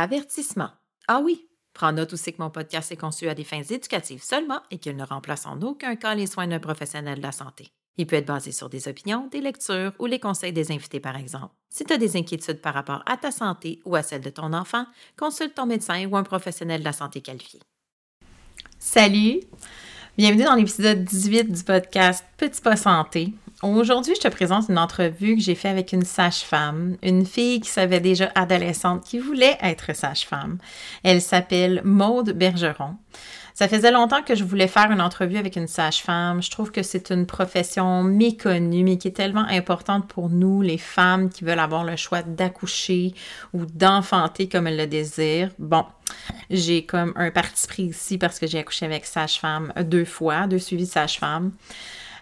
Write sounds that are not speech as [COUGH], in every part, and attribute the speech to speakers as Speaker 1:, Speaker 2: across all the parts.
Speaker 1: Avertissement. Ah oui, prends note aussi que mon podcast est conçu à des fins éducatives seulement et qu'il ne remplace en aucun cas les soins d'un professionnel de la santé. Il peut être basé sur des opinions, des lectures ou les conseils des invités, par exemple. Si tu as des inquiétudes par rapport à ta santé ou à celle de ton enfant, consulte ton médecin ou un professionnel de la santé qualifié. Salut! Bienvenue dans l'épisode 18 du podcast Petit pas santé. Aujourd'hui, je te présente une entrevue que j'ai faite avec une sage-femme, une fille qui savait déjà adolescente qui voulait être sage-femme. Elle s'appelle Maude Bergeron. Ça faisait longtemps que je voulais faire une entrevue avec une sage-femme. Je trouve que c'est une profession méconnue, mais qui est tellement importante pour nous, les femmes qui veulent avoir le choix d'accoucher ou d'enfanter comme elles le désirent. Bon, j'ai comme un parti pris ici parce que j'ai accouché avec sage-femme deux fois, deux suivis sage-femme.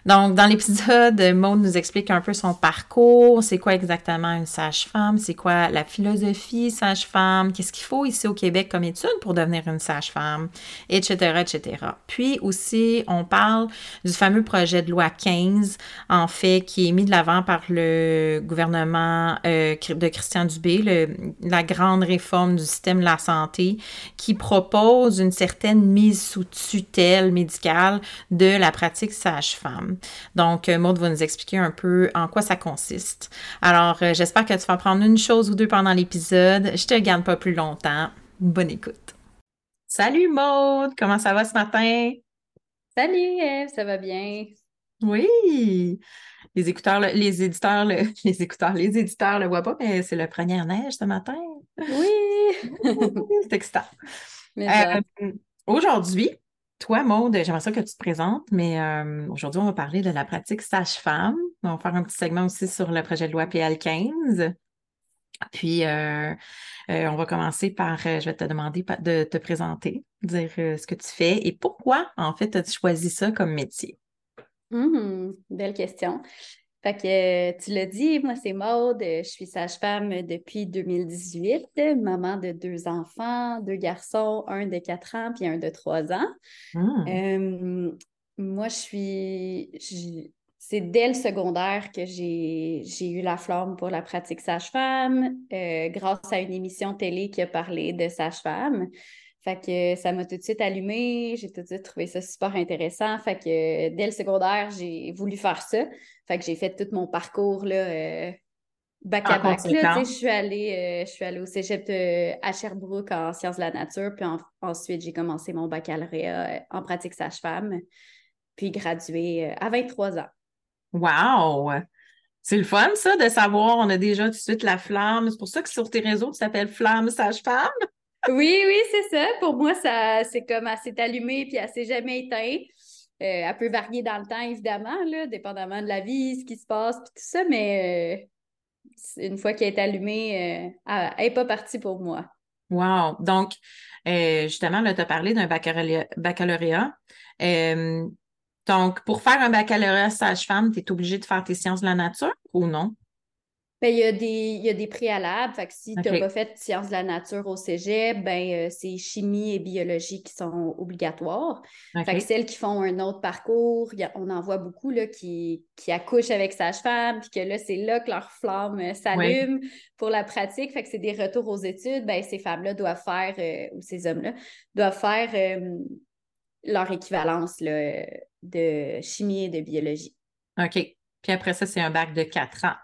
Speaker 1: Donc, dans l'épisode, Maud nous explique un peu son parcours, c'est quoi exactement une sage-femme, c'est quoi la philosophie sage-femme, qu'est-ce qu'il faut ici au Québec comme étude pour devenir une sage-femme, etc., etc. Puis aussi, on parle du fameux projet de loi 15, en fait, qui est mis de l'avant par le gouvernement euh, de Christian Dubé, la grande réforme du système de la santé, qui propose une certaine mise sous tutelle médicale de la pratique sage-femme. Donc, euh, Maud va nous expliquer un peu en quoi ça consiste. Alors, euh, j'espère que tu vas prendre une chose ou deux pendant l'épisode. Je te garde pas plus longtemps. Bonne écoute. Salut Maud, comment ça va ce matin?
Speaker 2: Salut Eve, ça va bien?
Speaker 1: Oui. Les écouteurs, les éditeurs, [LAUGHS] les écouteurs, les éditeurs le voient pas, mais c'est le premier neige ce matin.
Speaker 2: Oui. [LAUGHS]
Speaker 1: c'est excitant. [LAUGHS] Euh, aujourd'hui, toi, Maude, j'aimerais ça que tu te présentes, mais euh, aujourd'hui, on va parler de la pratique sage-femme. On va faire un petit segment aussi sur le projet de loi PL15. Puis, euh, euh, on va commencer par, je vais te demander de te présenter, dire ce que tu fais et pourquoi, en fait, as-tu choisi ça comme métier?
Speaker 2: Mmh, belle question. Fait que tu l'as dit, moi c'est Maude, je suis sage-femme depuis 2018, maman de deux enfants, deux garçons, un de quatre ans puis un de trois ans. Mmh. moi, je suis. C'est dès le secondaire que j'ai eu la flamme pour la pratique sage-femme, euh, grâce à une émission télé qui a parlé de sage-femme. Fait que ça m'a tout de suite allumé, j'ai tout de suite trouvé ça super intéressant. Fait que dès le secondaire, j'ai voulu faire ça. Fait que j'ai fait tout mon parcours là, euh, bac à bac. je suis allée, euh, je suis allée au cégep à Sherbrooke en sciences de la nature. Puis ensuite, j'ai commencé mon baccalauréat euh, en pratique sage-femme. Puis gradué à 23 ans.
Speaker 1: Wow! C'est le fun, ça, de savoir, on a déjà tout de suite la flamme. C'est pour ça que sur tes réseaux, tu t'appelles Flamme Sage-Femme?
Speaker 2: Oui, oui, c'est ça. Pour moi, ça, c'est comme assez allumé puis elle s'est jamais éteint. Euh, elle peut varier dans le temps, évidemment, là, dépendamment de la vie, ce qui se passe, puis tout ça, mais euh, une fois qu'elle est allumée, euh, elle n'est pas partie pour moi.
Speaker 1: Wow! Donc, justement, tu as parlé d'un baccalauréat. baccalauréat. Donc, pour faire un baccalauréat sage-femme, tu es obligé de faire tes sciences de la nature ou non?
Speaker 2: Ben, il y a des, il y a des préalables. Fait que si tu n'as pas fait sciences de la nature au cégep, ben, euh, c'est chimie et biologie qui sont obligatoires. Fait que celles qui font un autre parcours, on en voit beaucoup là, qui, qui accouchent avec sage-femme, puis que là, c'est là que leur flamme euh, s'allume pour la pratique. Fait que c'est des retours aux études. Ben, ces femmes-là doivent faire, euh, ou ces hommes-là, doivent faire leur équivalence là, de chimie et de biologie.
Speaker 1: OK. Puis après ça, c'est un bac de quatre ans.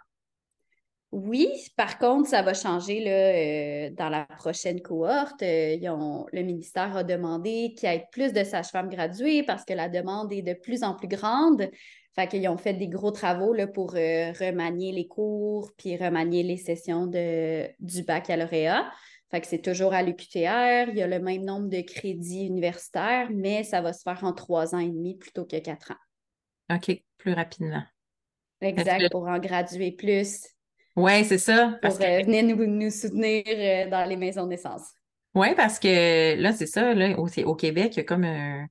Speaker 2: Oui, par contre, ça va changer là, euh, dans la prochaine cohorte. Euh, le ministère a demandé qu'il y ait plus de sages-femmes graduées parce que la demande est de plus en plus grande. Fait qu'ils ont fait des gros travaux là, pour euh, remanier les cours puis remanier les sessions de, du baccalauréat. Fait que c'est toujours à l'UQTR. Il y a le même nombre de crédits universitaires, mais ça va se faire en trois ans et demi plutôt que quatre ans.
Speaker 1: OK, plus rapidement.
Speaker 2: Exact, pour en graduer plus
Speaker 1: oui, c'est ça.
Speaker 2: Pour euh, venir nous, soutenir euh, dans les maisons de naissance.
Speaker 1: Oui, parce que là, c'est ça, là, au, au, Québec, il y a comme un.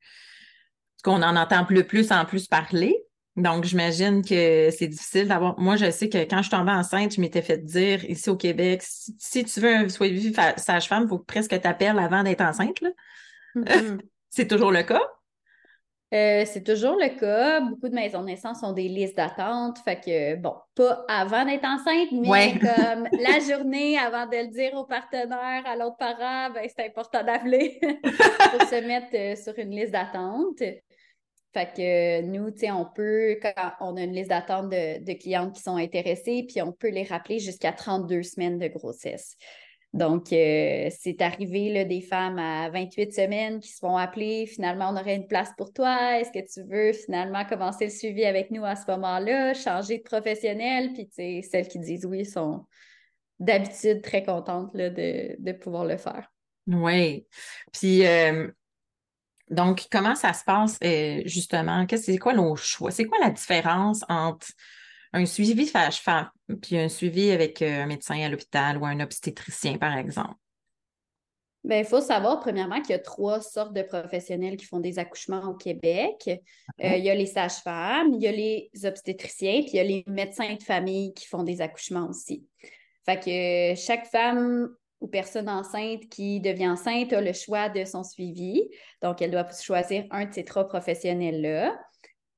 Speaker 1: qu'on en entend plus, plus en plus parler. Donc, j'imagine que c'est difficile d'avoir. Moi, je sais que quand je suis tombée enceinte, je m'étais fait dire ici au Québec, si, tu veux un suivi sage-femme, il faut presque que tu appelles avant d'être enceinte. [LAUGHS] C'est toujours le cas?
Speaker 2: Euh, c'est toujours le cas. Beaucoup de maisons de naissance ont des listes d'attente. Fait que, bon, pas avant d'être enceinte, mais comme [LAUGHS] la journée avant de le dire au partenaire, à l'autre parent, ben, c'est important d'appeler [LAUGHS] pour se mettre euh, sur une liste d'attente. Fait que nous, tu sais, on peut, quand on a une liste d'attente de, de clientes qui sont intéressées, puis on peut les rappeler jusqu'à 32 semaines de grossesse. Donc, euh, c'est arrivé là, des femmes à 28 semaines qui se font appeler. Finalement, on aurait une place pour toi. Est-ce que tu veux finalement commencer le suivi avec nous à ce moment-là, changer de professionnel? Puis, tu sais, celles qui disent oui sont d'habitude très contentes là, de, de, pouvoir le faire.
Speaker 1: Oui. Puis, euh, donc, comment ça se passe euh, justement? C'est quoi nos choix? C'est quoi la différence entre un suivi femme puis un suivi avec euh, un médecin à l'hôpital ou un obstétricien, par exemple?
Speaker 2: Bien, il faut savoir, premièrement, qu'il y a trois sortes de professionnels qui font des accouchements au Québec. Euh, il y a les sages-femmes, il y a les obstétriciens, puis il y a les médecins de famille qui font des accouchements aussi. Fait que chaque femme ou personne enceinte qui devient enceinte a le choix de son suivi. Donc, elle doit choisir un de ces trois professionnels-là.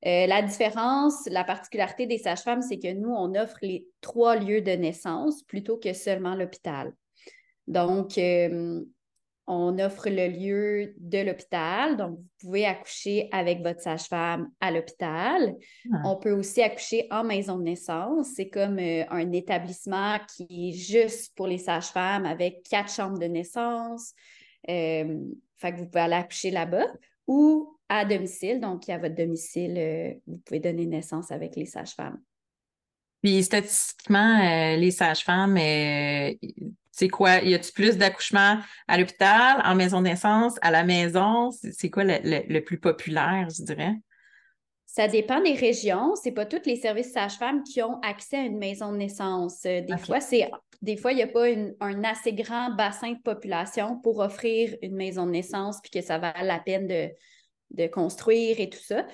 Speaker 2: Euh, la différence, la particularité des sages-femmes, c'est que nous, on offre les trois lieux de naissance plutôt que seulement l'hôpital. Donc, euh, on offre le lieu de l'hôpital. Donc, vous pouvez accoucher avec votre sage-femme à l'hôpital. Ah. On peut aussi accoucher en maison de naissance. C'est comme euh, un établissement qui est juste pour les sages-femmes avec quatre chambres de naissance. fait que vous pouvez aller accoucher là-bas. Ou à domicile. Donc, à votre domicile, euh, vous pouvez donner naissance avec les sages-femmes.
Speaker 1: Puis, statistiquement, euh, les sages-femmes, euh, c'est quoi? Y a-t-il plus d'accouchements à l'hôpital, en maison de naissance, à la maison? C'est quoi le, plus populaire, je dirais?
Speaker 2: Ça dépend des régions. C'est pas tous les services sages-femmes qui ont accès à une maison de naissance. Des fois, c'est des fois, il n'y a pas un assez grand bassin de population pour offrir une maison de naissance puis que ça va la peine de, de construire et tout ça.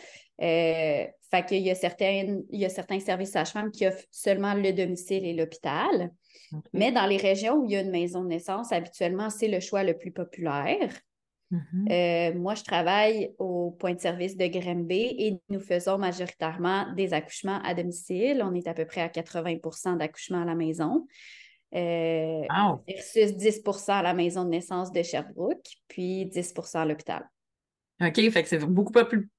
Speaker 2: Euh, fait qu'il y a, certaines, il y a certains services sages-femmes qui offrent seulement le domicile et l'hôpital. Mais dans les régions où il y a une maison de naissance, habituellement, c'est le choix le plus populaire. Mm-hmm. Euh, moi, je travaille au point de service de Grimby et nous faisons majoritairement des accouchements à domicile. On est à peu près à 80% d'accouchements à la maison. Euh, versus 10% à la maison de naissance de Sherbrooke, puis 10% à l'hôpital.
Speaker 1: OK, fait que c'est beaucoup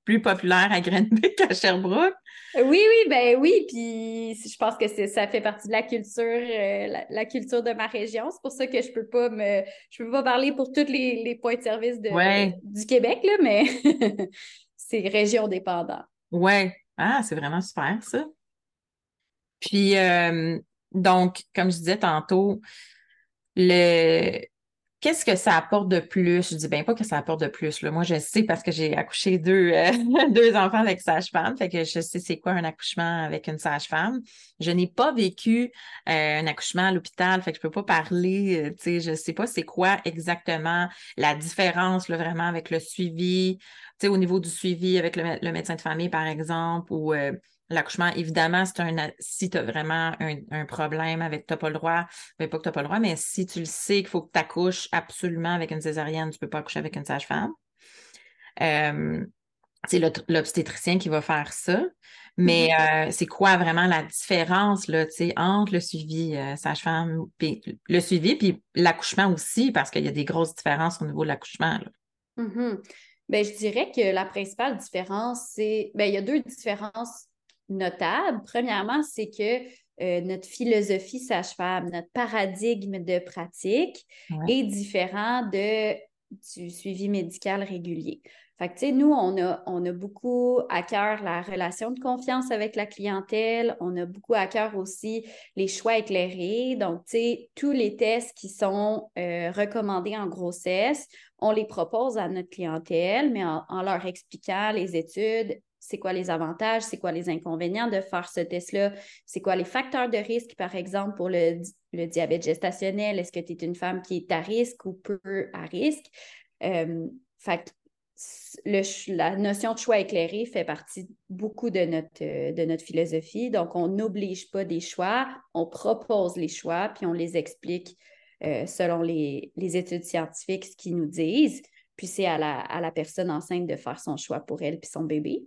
Speaker 1: plus, populaire à Grenby [LAUGHS] qu'à Sherbrooke.
Speaker 2: Oui, oui, ben oui. Puis je pense que ça fait partie de la culture, euh, la, culture de ma région. C'est pour ça que je peux pas me. Je peux pas parler pour tous les, points de service du Québec, là, mais [LAUGHS] c'est région dépendant.
Speaker 1: Oui. Ah, c'est vraiment super, ça. Puis euh, donc, comme je disais tantôt, le qu'est-ce que ça apporte de plus? Je dis bien pas que ça apporte de plus. Là. Moi, je sais parce que j'ai accouché deux, euh, [LAUGHS] deux enfants avec sage-femme, fait que je sais c'est quoi un accouchement avec une sage-femme. Je n'ai pas vécu euh, un accouchement à l'hôpital, fait que je peux pas parler, euh, sais, je sais pas c'est quoi exactement la différence là, vraiment avec le suivi, sais, au niveau du suivi avec le, médecin de famille, par exemple, ou L'accouchement, évidemment, c'est un si tu as vraiment un, problème avec tu n'as pas le droit, ben, pas que tu n'as pas le droit, mais si tu le sais qu'il faut que tu accouches absolument avec une césarienne, tu ne peux pas accoucher avec une sage-femme. Euh, c'est l'obstétricien qui va faire ça. Mais mm-hmm. euh, c'est quoi vraiment la différence là, entre le suivi euh, sage-femme, le suivi, puis l'accouchement aussi, parce qu'il y a des grosses différences au niveau de l'accouchement.
Speaker 2: Mm je dirais que la principale différence, c'est. Ben, il y a deux différences notable. Premièrement, c'est que euh, notre philosophie sage-femme, notre paradigme de pratique est différent de, du suivi médical régulier. Fait que, nous, on a, on a beaucoup à cœur la relation de confiance avec la clientèle. On a beaucoup à cœur aussi les choix éclairés. Donc, tu sais, tous les tests qui sont euh, recommandés en grossesse, on les propose à notre clientèle, mais en leur expliquant les études c'est quoi les avantages, c'est quoi les inconvénients de faire ce test-là, c'est quoi les facteurs de risque, par exemple, pour le, diabète gestationnel, est-ce que tu es une femme qui est à risque ou peu à risque? Euh, fait la notion de choix éclairé fait partie beaucoup de notre, de notre philosophie. Donc, on n'oblige pas des choix, on propose les choix, puis on les explique euh, selon les, études scientifiques, ce qu'ils nous disent. Puis c'est à la, à la personne enceinte de faire son choix pour elle puis son bébé.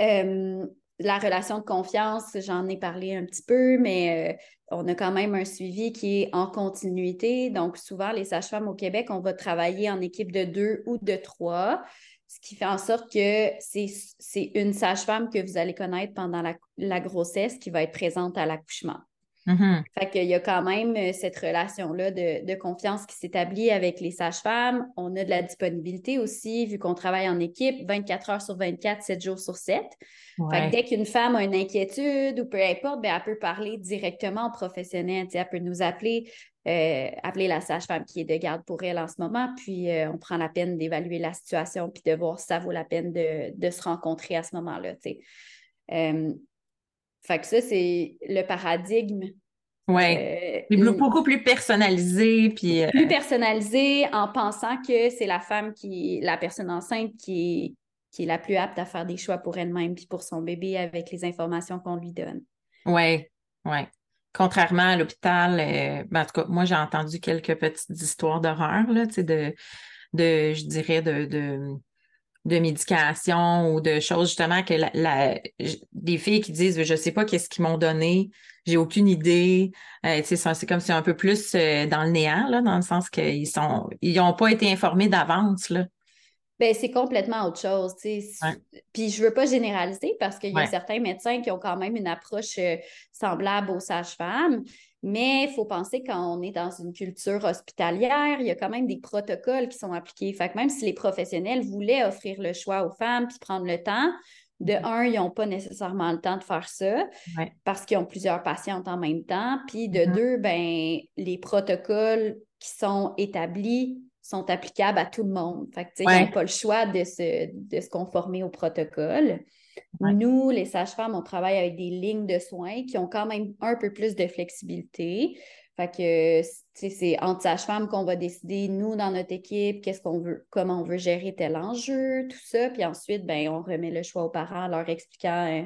Speaker 2: Euh, la relation de confiance, j'en ai parlé un petit peu, mais euh, on a quand même un suivi qui est en continuité. Donc, souvent, les sages-femmes au Québec, on va travailler en équipe de deux ou de trois, ce qui fait en sorte que c'est une sage-femme que vous allez connaître pendant la grossesse qui va être présente à l'accouchement. Mm-hmm. Fait qu'il y a quand même euh, cette relation-là de, confiance qui s'établit avec les sages-femmes. On a de la disponibilité aussi, vu qu'on travaille en équipe 24 heures sur 24, 7 jours sur 7. Fait que dès qu'une femme a une inquiétude ou peu importe, ben, elle peut parler directement au professionnel. Elle peut nous appeler, euh, appeler la sage-femme qui est de garde pour elle en ce moment, puis euh, on prend la peine d'évaluer la situation puis de voir si ça vaut la peine de, se rencontrer à ce moment-là. Fait que ça, c'est le paradigme.
Speaker 1: Oui. Euh, beaucoup plus personnalisé. Puis,
Speaker 2: euh, Plus personnalisé en pensant que c'est la femme qui, la personne enceinte qui est, qui est la plus apte à faire des choix pour elle-même puis pour son bébé avec les informations qu'on lui donne.
Speaker 1: Oui, oui. Contrairement à l'hôpital, euh, ben, en tout cas, moi, j'ai entendu quelques petites histoires d'horreur, là, tu sais, de, de, je dirais, de de médication ou de choses justement que la, des filles qui disent je sais pas qu'est-ce qu'ils m'ont donné, j'ai aucune idée. Euh, c'est comme si un peu plus euh, dans le néant, là, dans le sens qu'ils sont ils n'ont pas été informés d'avance.
Speaker 2: Ben, c'est complètement autre chose. Puis je veux pas généraliser parce qu'il y a certains médecins qui ont quand même une approche euh, semblable aux sages-femmes. Mais il faut penser quand on est dans une culture hospitalière, il y a quand même des protocoles qui sont appliqués. Fait que même si les professionnels voulaient offrir le choix aux femmes puis prendre le temps, de mm-hmm. un, ils n'ont pas nécessairement le temps de faire ça parce qu'ils ont plusieurs patientes en même temps. Puis de mm-hmm. deux, ben, les protocoles qui sont établis sont applicables à tout le monde. Fait que, ils n'ont pas le choix de se, de se conformer au protocole. Nous, les sages-femmes, on travaille avec des lignes de soins qui ont quand même un peu plus de flexibilité. Fait que c'est entre sages-femmes qu'on va décider, nous, dans notre équipe, qu'est-ce qu'on veut, comment on veut gérer tel enjeu, tout ça. Puis ensuite, ben, on remet le choix aux parents en leur expliquant, euh,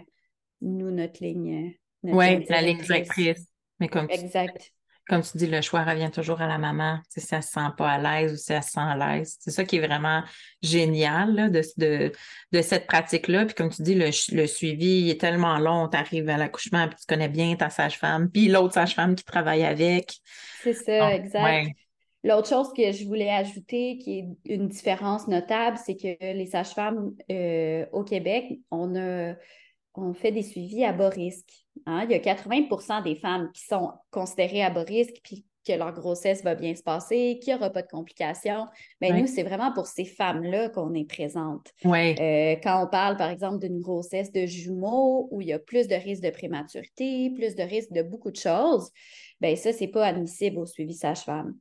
Speaker 2: nous, notre ligne.
Speaker 1: Oui, la ligne directrice. Mais comme
Speaker 2: exact
Speaker 1: comme tu dis, le choix revient toujours à la maman, si elle ne se sent pas à l'aise ou si elle se sent à l'aise. C'est ça qui est vraiment génial de, de, cette pratique-là. Puis comme tu dis, le, suivi est tellement long, tu arrives à l'accouchement, puis tu connais bien ta sage-femme, puis l'autre sage-femme qui travaille avec.
Speaker 2: C'est ça, exact. L'autre chose que je voulais ajouter, qui est une différence notable, c'est que les sages-femmes euh, au Québec, on a on fait des suivis à bas risque. Hein. Il y a 80% des femmes qui sont considérées à bas risque, puis que leur grossesse va bien se passer, qu'il n'y aura pas de complications. Mais nous, c'est vraiment pour ces femmes-là qu'on est présente. Euh, quand on parle, par exemple, d'une grossesse de jumeaux où il y a plus de risques de prématurité, plus de risques de beaucoup de choses, bien ça, ce n'est pas admissible au suivi sage-femme.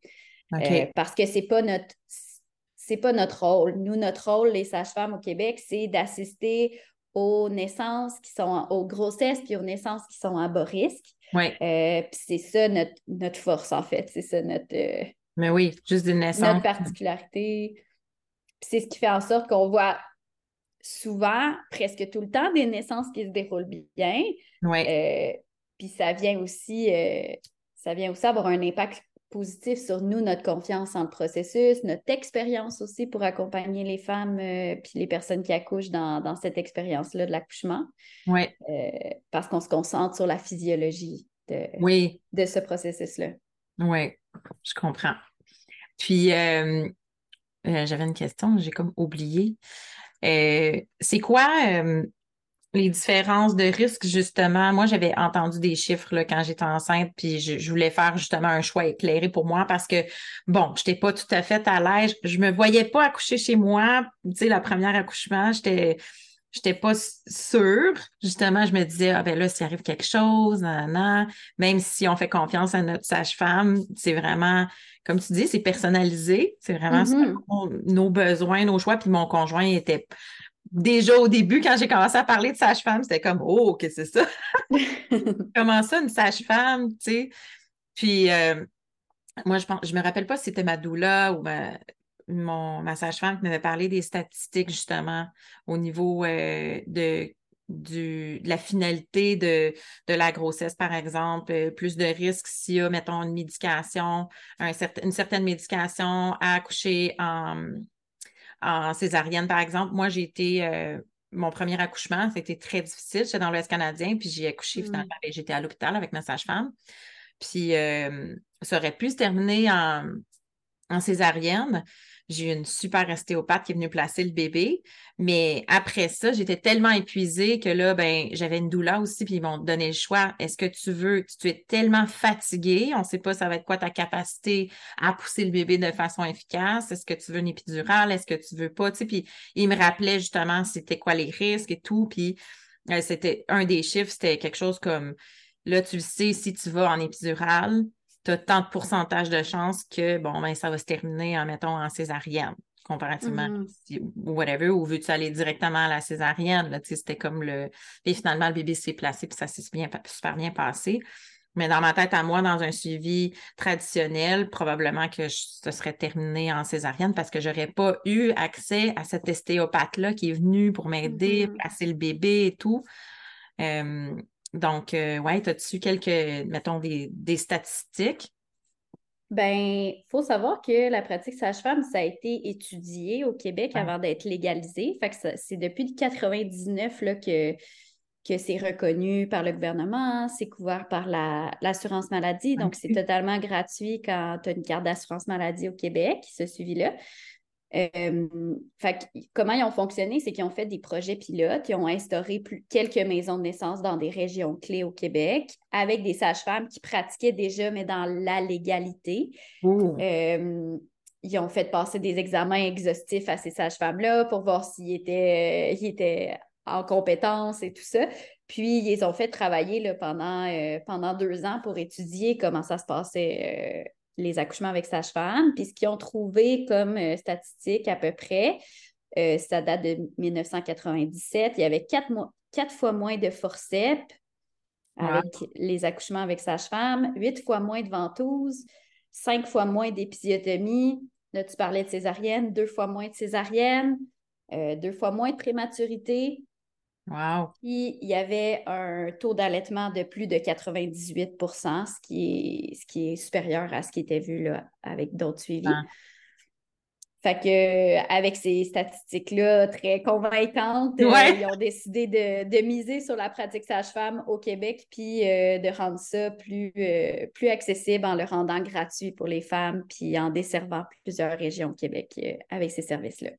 Speaker 2: Euh, parce que c'est pas notre c'est pas notre rôle. Nous, notre rôle, les sages-femmes au Québec, c'est d'assister aux naissances qui sont aux grossesses puis aux naissances qui sont à bas risque.
Speaker 1: Oui.
Speaker 2: Euh, puis c'est ça notre, notre, force, en fait. C'est ça notre. Euh,
Speaker 1: Mais oui, juste des naissances.
Speaker 2: Notre particularité. Puis c'est ce qui fait en sorte qu'on voit souvent, presque tout le temps, des naissances qui se déroulent bien.
Speaker 1: Oui.
Speaker 2: Euh, puis ça vient aussi, ça vient aussi avoir un impact positif sur nous, notre confiance en le processus, notre expérience aussi pour accompagner les femmes euh, puis les personnes qui accouchent dans, cette expérience-là de l'accouchement.
Speaker 1: Oui.
Speaker 2: Euh, parce qu'on se concentre sur la physiologie de,
Speaker 1: oui.
Speaker 2: de ce processus-là.
Speaker 1: Oui, je comprends. Puis, euh, j'avais une question, j'ai comme oublié. c'est quoi les différences de risque, justement. Moi, j'avais entendu des chiffres là, quand j'étais enceinte, puis je, voulais faire justement un choix éclairé pour moi parce que, bon, je n'étais pas tout à fait à l'aise. Je me voyais pas accoucher chez moi. Tu sais, la première accouchement, j'étais. J'étais pas sûre. Justement, je me disais, ah ben là, s'il arrive quelque chose, nan, même si on fait confiance à notre sage-femme, c'est vraiment, comme tu dis, c'est personnalisé. C'est vraiment
Speaker 2: mm-hmm.
Speaker 1: nos besoins, nos choix. Puis mon conjoint était déjà au début, quand j'ai commencé à parler de sage-femme, c'était comme Oh, que c'est ça? [LAUGHS] Comment ça, une sage-femme, tu sais? Puis euh, moi, je pense, je me rappelle pas si c'était ma doula ou ma, mon, ma sage-femme qui m'avait parlé des statistiques, justement, au niveau euh, de, du, de la finalité de, de, la grossesse, par exemple, euh, plus de risques s'il y a, mettons, une médication, un une certaine médication à accoucher en en césarienne, par exemple. Moi, j'ai été, euh, mon premier accouchement, c'était très difficile. J'étais dans l'Ouest canadien, puis j'ai accouché finalement. Mm. Ben, j'étais à l'hôpital avec ma sage-femme. Puis euh, ça aurait pu se terminer en, en césarienne. J'ai eu une super ostéopathe qui est venue placer le bébé. Mais après ça, j'étais tellement épuisée que là, ben, j'avais une douleur aussi, puis ils m'ont donné le choix. Est-ce que tu veux, tu es tellement fatiguée, on ne sait pas ça va être quoi ta capacité à pousser le bébé de façon efficace. Est-ce que tu veux une épidurale? Est-ce que tu veux pas? Tu sais, puis ils me rappelaient justement c'était quoi les risques et tout. Puis euh, c'était un des chiffres, c'était quelque chose comme là, tu le sais, si tu vas en épidurale, tu as tant de pourcentage de chances que, bon, ben, ça va se terminer, en, mettons, en césarienne, comparativement, mm-hmm. ou whatever, ou veux-tu aller directement à la césarienne, là, c'était comme le... Et finalement, le bébé s'est placé, puis ça s'est super bien passé. Mais dans ma tête à moi, dans un suivi traditionnel, probablement que ce serait terminé en césarienne parce que je n'aurais pas eu accès à cet ostéopathe-là qui est venu pour m'aider, mm-hmm. placer le bébé et tout. Euh, donc, euh, ouais, as-tu quelques, mettons, des, statistiques?
Speaker 2: Ben, il faut savoir que la pratique sage-femme, ça a été étudié au Québec avant d'être légalisé. Fait que c'est depuis 1999 là, que, que c'est reconnu par le gouvernement, c'est couvert par l'assurance maladie. Donc, c'est totalement gratuit quand tu as une carte d'assurance maladie au Québec, ce suivi-là. Euh, comment ils ont fonctionné, c'est qu'ils ont fait des projets pilotes, ils ont instauré plus, quelques maisons de naissance dans des régions clés au Québec avec des sages-femmes qui pratiquaient déjà, mais dans la légalité. Euh, ils ont fait passer des examens exhaustifs à ces sages-femmes-là pour voir s'ils étaient, étaient en compétence et tout ça. Puis, ils ont fait travailler là, pendant, euh, pendant deux ans pour étudier comment ça se passait les accouchements avec sage-femme. Puis ce qu'ils ont trouvé comme euh, statistique à peu près, euh, ça date de 1997, il y avait quatre, quatre fois moins de forceps avec les accouchements avec sage-femme, huit fois moins de ventouses, cinq fois moins d'épisiotomie. Là, tu parlais de césarienne, deux fois moins de césarienne, euh, deux fois moins de prématurité,
Speaker 1: Wow.
Speaker 2: Puis il y avait un taux d'allaitement de plus de 98 ce qui est, ce qui est supérieur à ce qui était vu là, avec d'autres suivis. Ah. Fait que avec ces statistiques-là très convaincantes, euh, ils ont décidé de, miser sur la pratique sage-femme au Québec, puis euh, de rendre ça plus, euh, plus accessible en le rendant gratuit pour les femmes, puis en desservant plusieurs régions au Québec avec ces services-là.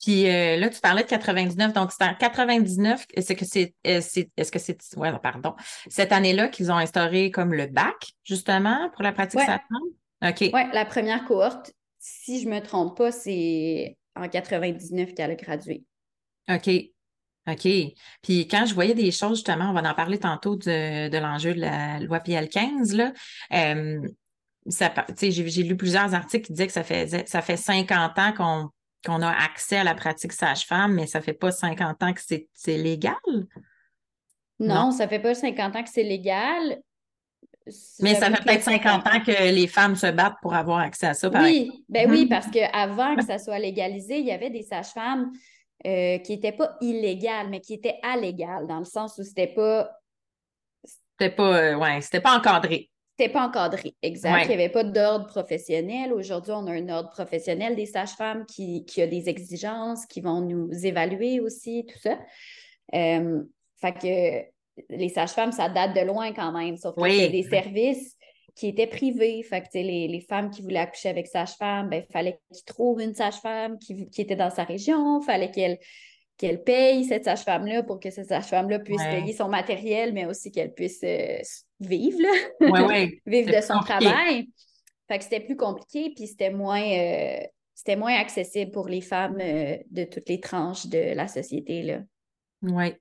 Speaker 1: Puis euh, là, tu parlais de 99. Donc, c'est en 99, est-ce que c'est, euh, est-ce que c'est, ouais, pardon, cette année-là qu'ils ont instauré comme le bac, justement, pour la pratique ouais. OK.
Speaker 2: Oui, la première cohorte, si je ne me trompe pas, c'est en 99 qu'elle a gradué.
Speaker 1: OK. OK. Puis quand je voyais des choses, justement, on va en parler tantôt de, l'enjeu de la loi PL15, là. Euh, j'ai lu plusieurs articles qui disaient que ça fait, ça fait 50 ans qu'on qu'on a accès à la pratique sage-femme, mais ça fait pas 50 ans que c'est légal?
Speaker 2: Non, ça fait pas 50 ans que c'est légal.
Speaker 1: Mais ça fait peut-être 50 ans que les femmes se battent pour avoir accès à ça,
Speaker 2: par Oui, ben oui, parce qu'avant que ça soit légalisé, il y avait des sages-femmes euh, qui n'étaient pas illégales, mais qui étaient allégales, dans le sens où c'était pas.
Speaker 1: C'était pas, euh, ouais, c'était pas encadré.
Speaker 2: C'était pas encadré, exact. Il n'y avait pas d'ordre professionnel. Aujourd'hui, on a un ordre professionnel des sages-femmes qui, qui, a des exigences, qui vont nous évaluer aussi, tout ça. Euh, fait que les sages-femmes, ça date de loin quand même, sauf que c'est des services qui étaient privés. Fait que les, les femmes qui voulaient accoucher avec sage-femme, ben, il fallait qu'ils trouvent une sage-femme qui, qui, était dans sa région, il fallait qu'elle qu'elle paye cette sage-femme-là pour que cette sage-femme-là puisse payer son matériel, mais aussi qu'elle puisse euh, vivre, [LAUGHS] vivre de son travail. Fait que c'était plus compliqué, puis c'était moins, euh, c'était moins accessible pour les femmes euh, de toutes les tranches de la société. Là.
Speaker 1: Oui.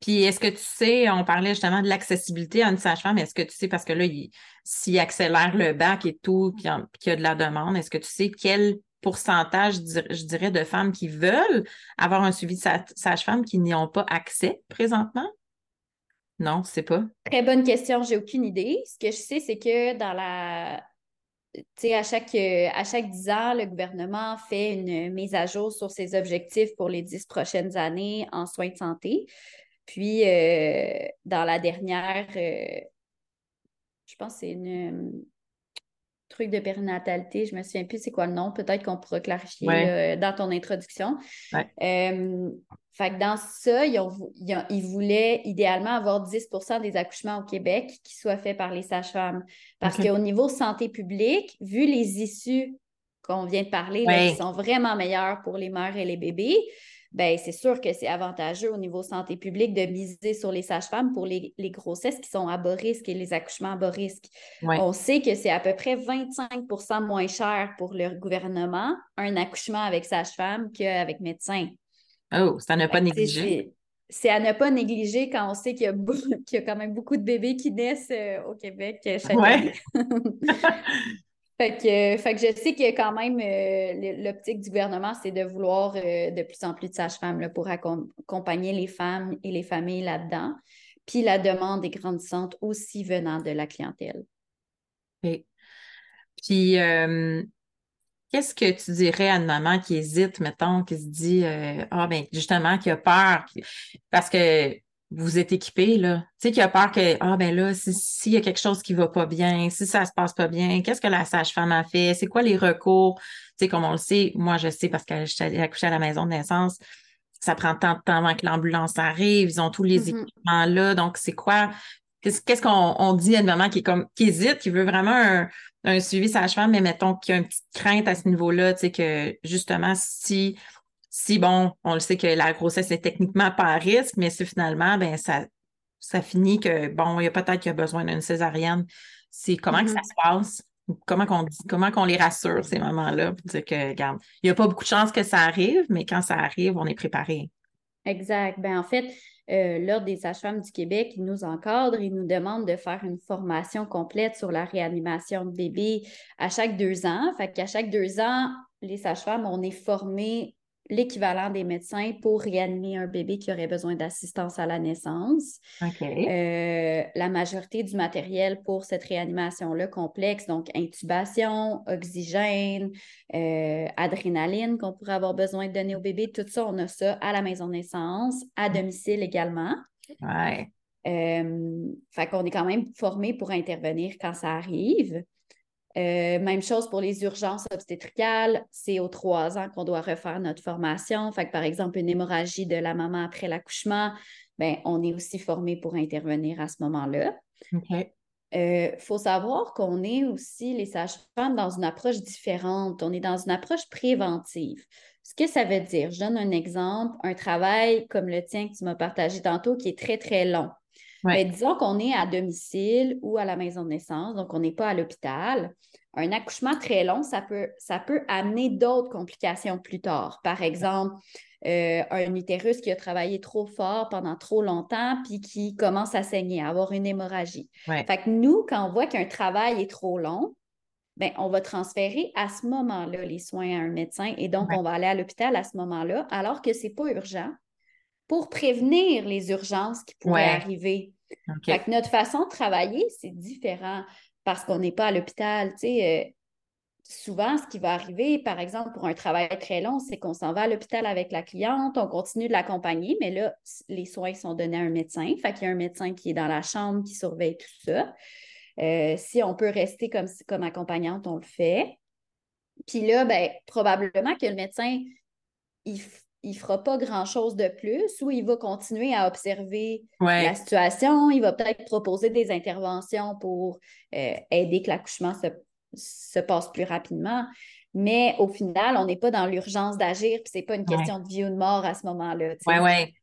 Speaker 1: Puis est-ce que tu sais, on parlait justement de l'accessibilité à une sage-femme, est-ce que tu sais, parce que là, s'il accélère le bac et tout, puis qu'il y a de la demande, est-ce que tu sais quel pourcentage, je dirais, de femmes qui veulent avoir un suivi de sage-femme qui n'y ont pas accès présentement? Non, c'est pas.
Speaker 2: Très bonne question, j'ai aucune idée. Ce que je sais, c'est que dans la. Tu sais, à chaque, à chaque 10 ans, le gouvernement fait une mise à jour sur ses objectifs pour les 10 prochaines années en soins de santé. Puis, euh, dans la dernière, euh, je pense que c'est une euh, truc de périnatalité, je me souviens plus c'est quoi le nom, peut-être qu'on pourra clarifier dans ton introduction. fait que dans ça, ils, voulaient idéalement avoir 10% des accouchements au Québec qui soient faits par les sages-femmes. Parce qu'au niveau santé publique, vu les issues qu'on vient de parler, qui sont vraiment meilleures pour les mères et les bébés, ben c'est sûr que c'est avantageux au niveau santé publique de miser sur les sages-femmes pour les, grossesses qui sont à bas risque et les accouchements à bas risque. On sait que c'est à peu près 25% moins cher pour le gouvernement un accouchement avec sage-femme qu'avec médecin.
Speaker 1: Oh, c'est à ne pas négliger.
Speaker 2: C'est à ne pas négliger quand on sait [LAUGHS] qu'il y, a, quand même beaucoup de bébés qui naissent euh, au Québec euh, chaque année. [LAUGHS] Fait que, fait que je sais que quand même, euh, l'optique du gouvernement, c'est de vouloir euh, de plus en plus de sages-femmes pour accompagner les femmes et les familles là-dedans. Puis la demande est grandissante aussi venant de la clientèle.
Speaker 1: Puis, euh, qu'est-ce que tu dirais à une maman qui hésite, mettons, qui se dit, ah, ben justement, qui a peur, parce que vous êtes équipé, là. Tu sais, qui a peur que, ah, ben là, s'il y a quelque chose qui va pas bien, si ça se passe pas bien, qu'est-ce que la sage-femme a fait? C'est quoi les recours? Tu sais, comme on le sait, moi, je sais parce que je suis accouchée à la maison de naissance, ça prend tant de temps avant que l'ambulance arrive, ils ont tous les mm-hmm. équipements là. Donc, c'est quoi? Qu'est-ce qu'on dit à une maman qui est comme, qui hésite, qui veut vraiment un, un suivi sage-femme, mais mettons qu'il y a une petite crainte à ce niveau-là, tu sais, que justement, si si, bon, on le sait que la grossesse est techniquement pas à risque, mais si finalement, ben ça, ça finit que, bon, il y a peut-être qu'il y a besoin d'une césarienne. C'est comment que ça mm-hmm. se passe? Comment qu'on comment qu'on les rassure, ces moments-là, pour dire que, regarde, il n'y a pas beaucoup de chances que ça arrive, mais quand ça arrive, on est préparé.
Speaker 2: Exact. Ben, en fait, euh, l'Ordre des sages-femmes du Québec, il nous encadre, il nous demande de faire une formation complète sur la réanimation de bébés à chaque deux ans. Fait qu'à chaque deux ans, les sages-femmes, on est formés l'équivalent des médecins pour réanimer un bébé qui aurait besoin d'assistance à la naissance. Euh, la majorité du matériel pour cette réanimation-là complexe, donc intubation, oxygène, euh, adrénaline qu'on pourrait avoir besoin de donner au bébé, tout ça, on a ça à la maison de naissance, à mm. domicile également.
Speaker 1: Ouais.
Speaker 2: Euh, fait qu'on est quand même formé pour intervenir quand ça arrive. Euh, même chose pour les urgences obstétricales, c'est aux trois ans qu'on doit refaire notre formation. Fait que, par exemple, une hémorragie de la maman après l'accouchement, ben, on est aussi formé pour intervenir à ce moment-là.
Speaker 1: Il
Speaker 2: euh, faut savoir qu'on est aussi, les sages-femmes, dans une approche différente. On est dans une approche préventive. Ce que ça veut dire, je donne un exemple, un travail comme le tien que tu m'as partagé tantôt qui est très, très long. Mais disons qu'on est à domicile ou à la maison de naissance, donc on n'est pas à l'hôpital. Un accouchement très long, ça peut, ça peut amener d'autres complications plus tard. Par exemple, euh, un utérus qui a travaillé trop fort pendant trop longtemps puis qui commence à saigner, à avoir une hémorragie. Fait que nous, quand on voit qu'un travail est trop long, ben, on va transférer à ce moment-là les soins à un médecin et donc on va aller à l'hôpital à ce moment-là, alors que ce n'est pas urgent pour prévenir les urgences qui pourraient arriver. notre façon de travailler, c'est différent parce qu'on n'est pas à l'hôpital. Euh, souvent, ce qui va arriver, par exemple, pour un travail très long, c'est qu'on s'en va à l'hôpital avec la cliente, on continue de l'accompagner, mais là, les soins sont donnés à un médecin. Fait qu'il y a un médecin qui est dans la chambre, qui surveille tout ça. Euh, si on peut rester comme, comme accompagnante, on le fait. Puis là, ben, probablement que le médecin, il, ne fera pas grand-chose de plus ou il va continuer à observer la situation. Il va peut-être proposer des interventions pour euh, aider que l'accouchement se, se, passe plus rapidement. Mais au final, on n'est pas dans l'urgence d'agir, puis c'est pas une question de vie ou de mort à ce moment-là.
Speaker 1: Oui, oui.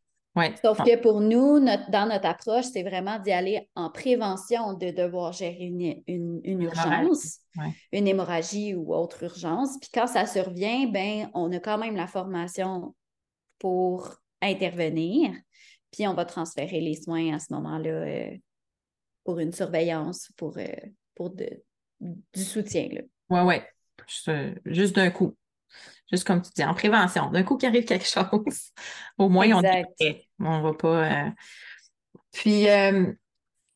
Speaker 2: Sauf que pour nous, dans notre approche, c'est vraiment d'y aller en prévention de devoir gérer une, urgence, une hémorragie ou autre urgence. Puis quand ça survient, ben, on a quand même la formation pour intervenir. Puis on va transférer les soins à ce moment-là euh, pour une surveillance, pour, euh, pour du soutien.
Speaker 1: Oui, oui. juste d'un coup. Juste comme tu dis, en prévention. D'un coup qu'il arrive quelque [LAUGHS] chose, au moins on est On va pas. Euh, puis, euh,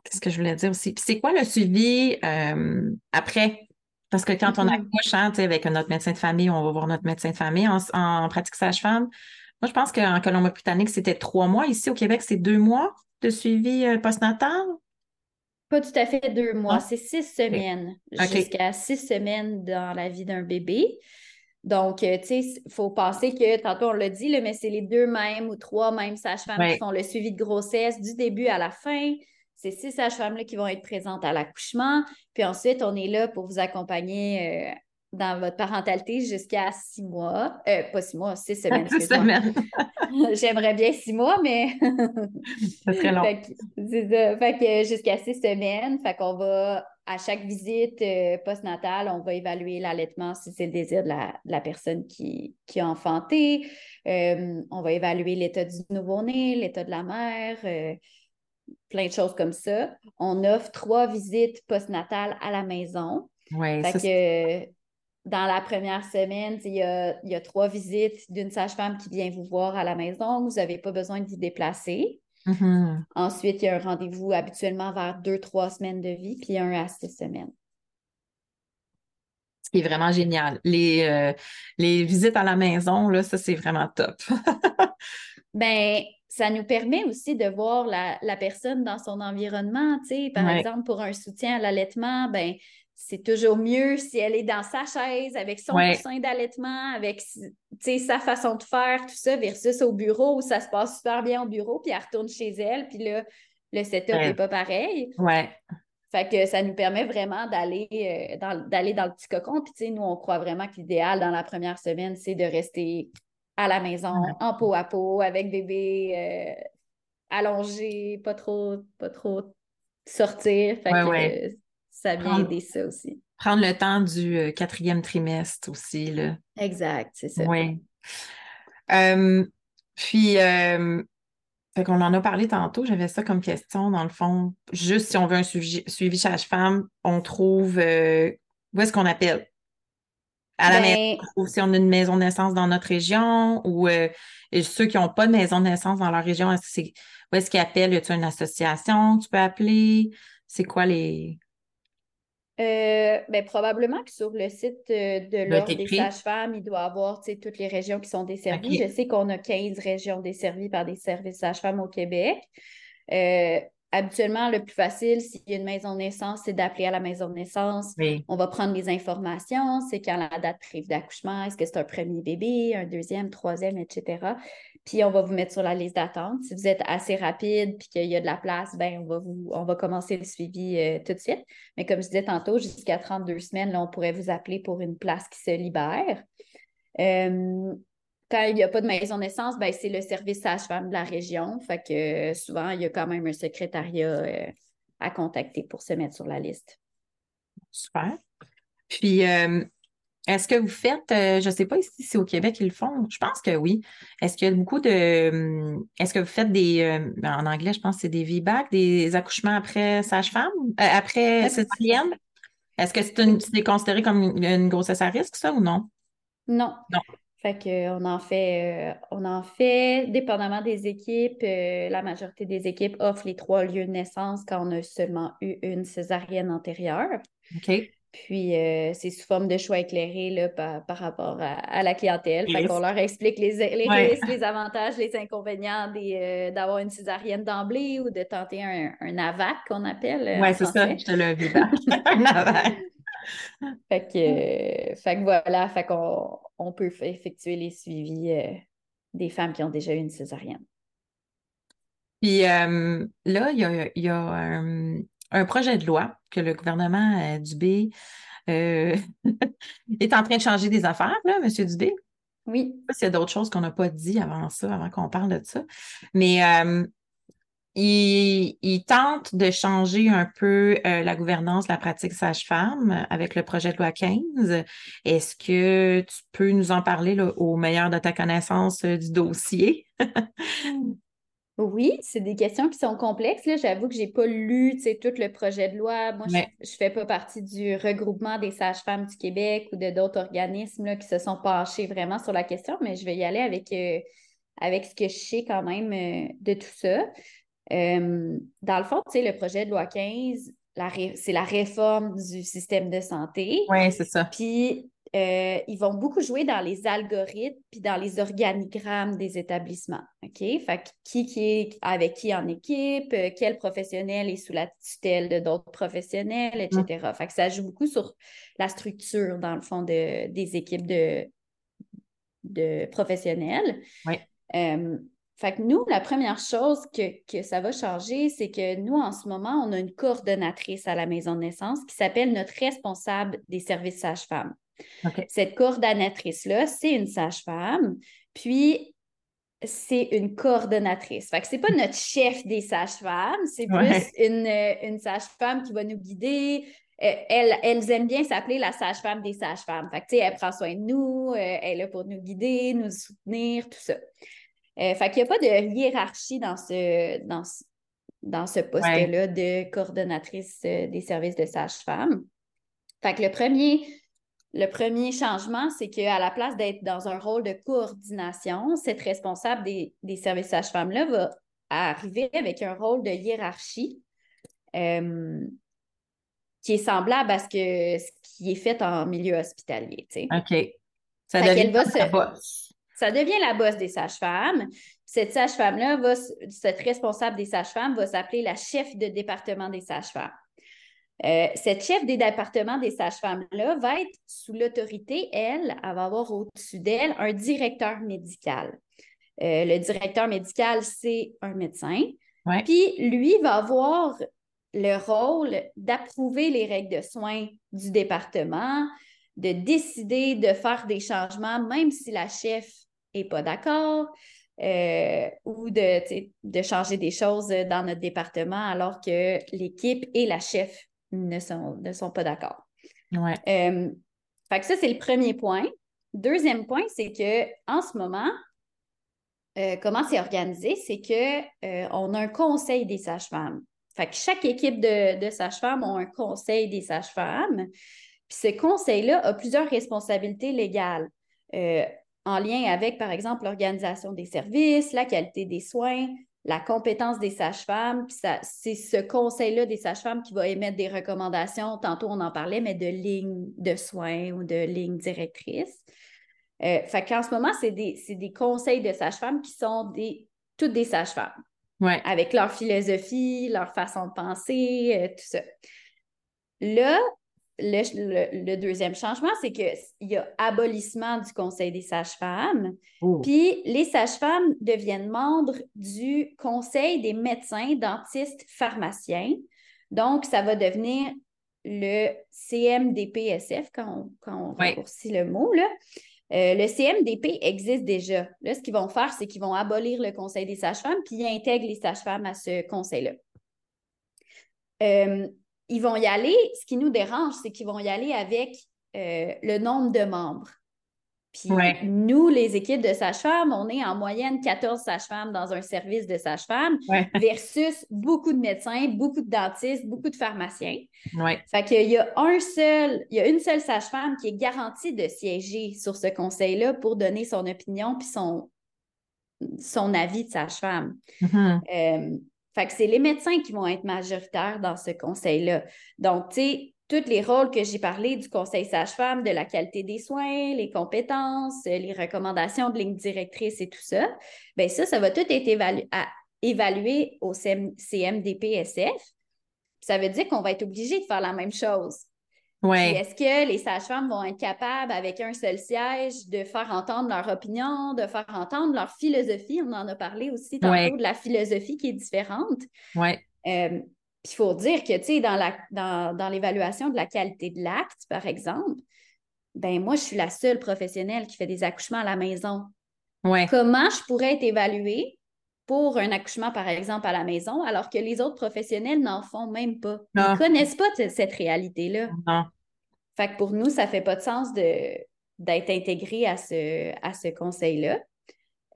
Speaker 1: qu'est-ce que je voulais dire aussi? Puis, c'est quoi le suivi euh, après? Parce que quand on mm-hmm. accouche, hein, avec notre médecin de famille, on va voir notre médecin de famille en, pratique sage-femme. Moi, je pense qu'en Colombie-Britannique, c'était trois mois. Ici, au Québec, c'est deux mois de suivi postnatal.
Speaker 2: Pas tout à fait deux mois, c'est six semaines. Jusqu'à six semaines dans la vie d'un bébé. Donc, euh, tu sais, il faut penser que, tantôt on l'a dit, mais c'est les deux mêmes ou trois mêmes sages-femmes qui font le suivi de grossesse du début à la fin. C'est ces sages-femmes-là qui vont être présentes à l'accouchement. Puis ensuite, on est là pour vous accompagner euh, dans votre parentalité jusqu'à six mois. Euh, pas six mois, six semaines. [LAUGHS] Six semaines. [LAUGHS] J'aimerais bien six mois, mais.
Speaker 1: c'est très long.
Speaker 2: ça. Fait que jusqu'à six semaines. Fait qu'on va, à chaque visite euh, postnatale, on va évaluer l'allaitement si c'est le désir de la, personne qui, qui, a enfanté. Euh, on va évaluer l'état du nouveau-né, l'état de la mère. plein de choses comme ça. On offre trois visites postnatales à la maison.
Speaker 1: Oui,
Speaker 2: fait que dans la première semaine, il y a, trois visites d'une sage-femme qui vient vous voir à la maison. Vous n'avez pas besoin de vous déplacer.
Speaker 1: Mm-hmm.
Speaker 2: Ensuite, il y a un rendez-vous habituellement vers deux, trois semaines de vie, puis un à six semaines.
Speaker 1: Ce qui est vraiment génial. Les, euh, les visites à la maison, là, ça, c'est vraiment top. [LAUGHS]
Speaker 2: ben, ça nous permet aussi de voir la, personne dans son environnement. Par exemple, pour un soutien à l'allaitement, ben, c'est toujours mieux si elle est dans sa chaise avec son coussin d'allaitement, avec sa façon de faire, tout ça, versus au bureau où ça se passe super bien au bureau, puis elle retourne chez elle, puis là, le setup n'est pas pareil.
Speaker 1: Ouais.
Speaker 2: Fait que ça nous permet vraiment d'aller euh, dans, d'aller dans le petit cocon. Puis, nous, on croit vraiment que l'idéal dans la première semaine, c'est de rester à la maison, en peau à peau, avec bébé euh, allongé, pas trop, pas trop sortir. Fait que, ça vient aider ça aussi.
Speaker 1: Prendre le temps du euh, quatrième trimestre aussi. Là.
Speaker 2: Exact, c'est ça.
Speaker 1: Oui. Euh, puis, euh, on en a parlé tantôt, j'avais ça comme question, dans le fond. Juste si on veut un suivi, suivi femme on trouve où est-ce qu'on appelle? À la ben maison, ou si on a une maison de naissance dans notre région, ou ceux qui n'ont pas de maison de naissance dans leur région, est-ce c'est, où est-ce qu'ils appellent? Y a une association que tu peux appeler? C'est quoi les.
Speaker 2: Euh, ben, probablement que sur le site euh, de l'Ordre des sages-femmes, il doit y avoir toutes les régions qui sont desservies. Je sais qu'on a 15 régions desservies par des services sages-femmes au Québec. Euh, habituellement, le plus facile, s'il y a une maison de naissance, c'est d'appeler à la maison de naissance. On va prendre les informations. C'est quand la date prévue d'accouchement, est-ce que c'est un premier bébé, un deuxième, troisième, etc. Puis on va vous mettre sur la liste d'attente. Si vous êtes assez rapide puis qu'il y a de la place, ben on va vous on va commencer le suivi euh, tout de suite. Mais comme je disais tantôt, jusqu'à 32 semaines, là, on pourrait vous appeler pour une place qui se libère. Euh, quand il n'y a pas de maison de naissance, ben, c'est le service sage-femme de la région. Fait que euh, souvent, il y a quand même un secrétariat à contacter pour se mettre sur la liste.
Speaker 1: Super. Puis, est-ce que vous faites, euh, je ne sais pas si c'est au Québec qu'ils le font, je pense que oui. Est-ce qu'il y a beaucoup de. Hum, est-ce que vous faites des. Euh, ben, en anglais, je pense que c'est des VBAC, des accouchements après sage-femme, euh, après césarienne? Est-ce que c'est considéré comme une, grossesse à risque, ça, ou non?
Speaker 2: Non.
Speaker 1: Non.
Speaker 2: Fait qu'on en fait, on en fait, dépendamment des équipes, la majorité des équipes offrent les trois lieux de naissance quand on a seulement eu une césarienne antérieure.
Speaker 1: OK.
Speaker 2: Puis, euh, c'est sous forme de choix éclairé là, par, rapport à, la clientèle. Fait qu'on leur explique les, risques, les avantages, les inconvénients euh, d'avoir une césarienne d'emblée ou de tenter un, un AVAC qu'on appelle.
Speaker 1: Euh, oui, c'est ça, je te l'ai [LAUGHS] vu. un AVAC.
Speaker 2: fait, que, fait que voilà, fait qu'on on peut effectuer les suivis des femmes qui ont déjà eu une césarienne.
Speaker 1: Puis là, il y a, y a un, projet de loi que le gouvernement euh, Dubé euh, [LAUGHS] est en train de changer des affaires, là, M. Dubé.
Speaker 2: Oui.
Speaker 1: A d'autres choses qu'on n'a pas dit avant ça, avant qu'on parle de ça. Mais euh, il, tente de changer un peu la gouvernance de la pratique sage-femme avec le projet de loi 15. Est-ce que tu peux nous en parler au meilleur de ta connaissance du dossier?
Speaker 2: Oui, c'est des questions qui sont complexes. J'avoue que je n'ai pas lu tout le projet de loi. Moi, je ne fais pas partie du regroupement des sages-femmes du Québec ou de d'autres organismes qui se sont penchés vraiment sur la question, mais je vais y aller avec, euh, avec ce que je sais quand même euh, de tout ça. Euh, dans le fond, le projet de loi 15, c'est la réforme du système de santé.
Speaker 1: Oui, c'est ça.
Speaker 2: Puis euh, ils vont beaucoup jouer dans les algorithmes puis dans les organigrammes des établissements. OK? Fait qui, qui est avec qui en équipe, euh, quel professionnel est sous la tutelle de d'autres professionnels, etc. Fait que ça joue beaucoup sur la structure, dans le fond, de, des équipes de, de professionnels.
Speaker 1: Oui.
Speaker 2: Euh, fait que nous, la première chose que, que ça va changer, c'est que nous, en ce moment, on a une coordonnatrice à la maison de naissance qui s'appelle notre responsable des services sages-femmes. Cette coordonnatrice-là, c'est une sage-femme, puis c'est une coordonnatrice. Fait que c'est pas [LAUGHS] notre chef des sages-femmes, c'est plus une, une sage-femme qui va nous guider. Euh, elles, elles aiment bien s'appeler la sage-femme des sages-femmes. Fait que, elle prend soin de nous, euh, elle est là pour nous guider, nous soutenir, tout ça. Euh, fait qu'il n'y a pas de hiérarchie dans ce, dans, dans ce poste-là de coordonnatrice des services de. Fait que le premier le premier changement, c'est qu'à la place d'être dans un rôle de coordination, cette responsable des, services sages-femmes-là va arriver avec un rôle de hiérarchie euh, qui est semblable à ce, que, ce qui est fait en milieu hospitalier.
Speaker 1: OK. Ça devient la bosse.
Speaker 2: Ça devient la bosse des sages-femmes. Cette sage-femme-là, cette responsable des sages-femmes va s'appeler la chef de département des sages-femmes. Euh, cette chef des départements des sages-femmes-là va être sous l'autorité, elle, elle va avoir au-dessus d'elle un directeur médical. Euh, le directeur médical, c'est un médecin. Puis lui va avoir le rôle d'approuver les règles de soins du département, de décider de faire des changements, même si la chef n'est pas d'accord, euh, ou de, de changer des choses dans notre département alors que l'équipe et la chef ne sont, ne sont pas d'accord.
Speaker 1: Ouais.
Speaker 2: Euh, fait que ça, c'est le premier point. Deuxième point, c'est que en ce moment, euh, comment c'est organisé, c'est qu'on euh, on a un conseil des sages-femmes. Fait que chaque équipe de, de sages-femmes a un conseil des sages-femmes. Puis ce conseil-là a plusieurs responsabilités légales en lien avec, par exemple, l'organisation des services, la qualité des soins, la compétence des sages-femmes. C'est ce conseil-là des sages-femmes qui va émettre des recommandations. Tantôt, on en parlait, mais de lignes de soins ou de lignes directrices. Euh, fait qu'en ce moment, c'est des, des, conseils de sages-femmes qui sont des, toutes des sages-femmes.
Speaker 1: Ouais.
Speaker 2: Avec leur philosophie, leur façon de penser, euh, tout ça. Là, le, deuxième changement, c'est qu'il y a abolissement du Conseil des sages-femmes.
Speaker 1: Oh.
Speaker 2: Puis les sages-femmes deviennent membres du Conseil des médecins, dentistes, pharmaciens. Donc, ça va devenir le CMDPSF, quand on, quand raccourcit le mot. Là. Euh, le CMDP existe déjà. Là, ce qu'ils vont faire, c'est qu'ils vont abolir le Conseil des sages-femmes, puis ils intègrent les sages-femmes à ce conseil-là. Euh, ils vont y aller, ce qui nous dérange, c'est qu'ils vont y aller avec euh, le nombre de membres. Puis nous, les équipes de sages-femmes, on est en moyenne 14 sages-femmes dans un service de sages-femmes [LAUGHS] versus beaucoup de médecins, beaucoup de dentistes, beaucoup de pharmaciens.
Speaker 1: Ouais.
Speaker 2: Fait qu'il y a un seul, il y a une seule sage-femme qui est garantie de siéger sur ce conseil-là pour donner son opinion puis son, son avis de sage-femme.
Speaker 1: Mm-hmm.
Speaker 2: Euh, fait que c'est les médecins qui vont être majoritaires dans ce conseil-là. Donc, tu sais, tous les rôles que j'ai parlé du conseil sage-femme, de la qualité des soins, les compétences, les recommandations de ligne directrice et tout ça, bien ça, ça va tout être évalué au CMDPSF. Ça veut dire qu'on va être obligé de faire la même chose.
Speaker 1: Ouais.
Speaker 2: Est-ce que les sages-femmes vont être capables, avec un seul siège, de faire entendre leur opinion, de faire entendre leur philosophie? On en a parlé aussi tantôt de la philosophie qui est différente.
Speaker 1: Oui.
Speaker 2: Euh, il faut dire que, tu sais, dans, la, dans, l'évaluation de la qualité de l'acte, par exemple, ben moi, je suis la seule professionnelle qui fait des accouchements à la maison.
Speaker 1: Ouais.
Speaker 2: Comment je pourrais être évaluée pour un accouchement, par exemple, à la maison, alors que les autres professionnels n'en font même pas. Ils ne connaissent pas cette réalité-là.
Speaker 1: Non.
Speaker 2: Fait que pour nous, ça ne fait pas de sens de, d'être intégré à ce, à ce conseil-là.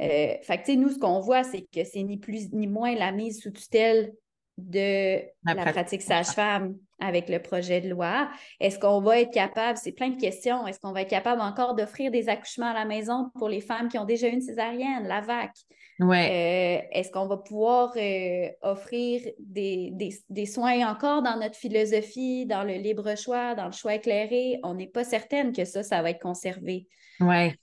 Speaker 2: Euh, fait que, nous, ce qu'on voit, c'est que c'est ni plus ni moins la mise sous tutelle de la, pratique, sage-femme avec le projet de loi. Est-ce qu'on va être capable, c'est plein de questions, est-ce qu'on va être capable encore d'offrir des accouchements à la maison pour les femmes qui ont déjà une césarienne, la VAC?
Speaker 1: Ouais.
Speaker 2: Euh, est-ce qu'on va pouvoir euh, offrir des, des, soins encore dans notre philosophie, dans le libre choix, dans le choix éclairé? On n'est pas certaine que ça, ça va être conservé.
Speaker 1: Oui.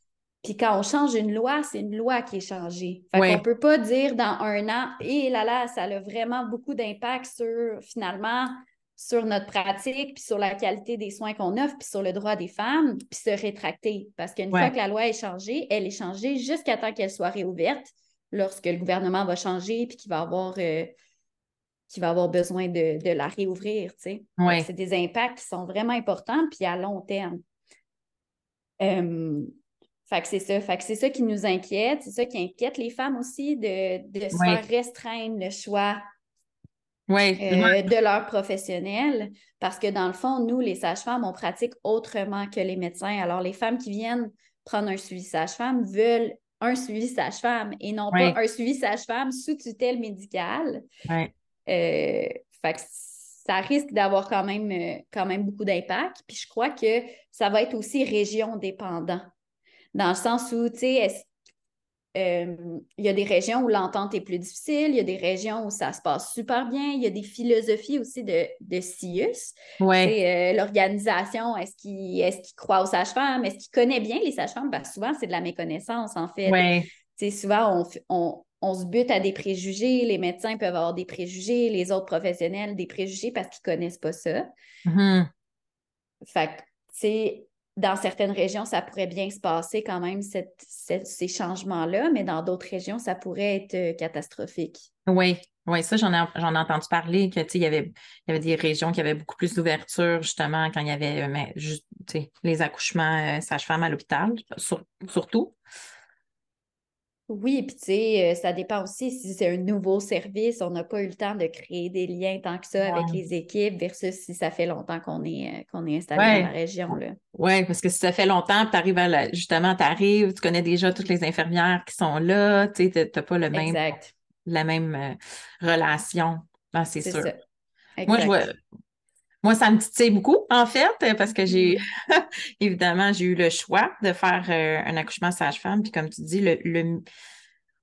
Speaker 2: Puis quand on change une loi, c'est une loi qui est changée. Fait qu'on ne peut pas dire dans un an, et là là, ça a vraiment beaucoup d'impact sur finalement sur notre pratique, puis sur la qualité des soins qu'on offre, puis sur le droit des femmes, puis se rétracter. Parce qu'une fois que la loi est changée, elle est changée jusqu'à temps qu'elle soit réouverte, lorsque le gouvernement va changer, puis qu'il va avoir, euh, va avoir besoin de, la réouvrir. C'est des impacts qui sont vraiment importants, puis à long terme. Euh, fait que c'est ça. Fait que c'est ça qui nous inquiète. C'est ça qui inquiète les femmes aussi de, de se faire restreindre le choix
Speaker 1: euh,
Speaker 2: de leur professionnel. Parce que dans le fond, nous, les sages-femmes, on pratique autrement que les médecins. Alors, les femmes qui viennent prendre un suivi sage-femme veulent un suivi sage-femme et non pas un suivi sage-femme sous tutelle médicale.
Speaker 1: Euh,
Speaker 2: fait que ça risque d'avoir quand même, euh, quand même beaucoup d'impact. Puis je crois que ça va être aussi région dépendant dans le sens où, tu sais, euh, il y a des régions où l'entente est plus difficile, il y a des régions où ça se passe super bien, il y a des philosophies aussi de, de CIUS.
Speaker 1: Ouais.
Speaker 2: Euh, l'organisation, est-ce qu'il est croit aux sages-femmes? Est-ce qu'il connaît bien les sages-femmes? Ben, souvent, c'est de la méconnaissance, en fait.
Speaker 1: Ouais.
Speaker 2: Souvent, on, on, se bute à des préjugés. Les médecins peuvent avoir des préjugés, les autres professionnels des préjugés parce qu'ils ne connaissent pas ça.
Speaker 1: Mm-hmm.
Speaker 2: Fait que, tu dans certaines régions, ça pourrait bien se passer quand même, ces changements-là, mais dans d'autres régions, ça pourrait être euh, catastrophique.
Speaker 1: Oui, oui, ça, j'en ai, ai entendu parler que il y avait, y avait des régions qui avaient beaucoup plus d'ouverture, justement, quand il y avait euh, mais, les accouchements euh, sage-femme à l'hôpital, surtout.
Speaker 2: Oui, puis tu sais, euh, ça dépend aussi si c'est un nouveau service, on n'a pas eu le temps de créer des liens tant que ça avec les équipes versus si ça fait longtemps qu'on est, euh, qu'on est installé dans la région.
Speaker 1: Oui, parce que si ça fait longtemps, tu arrives à justement, tu arrives, tu connais déjà toutes les infirmières qui sont là, tu n'as pas le même, la même euh, relation. Ben, c'est sûr. Moi, je vois, moi, ça me titille beaucoup, en fait, parce que j'ai, mm-hmm. [LAUGHS] évidemment, j'ai eu le choix de faire euh, un accouchement sage-femme. Puis comme tu dis, le,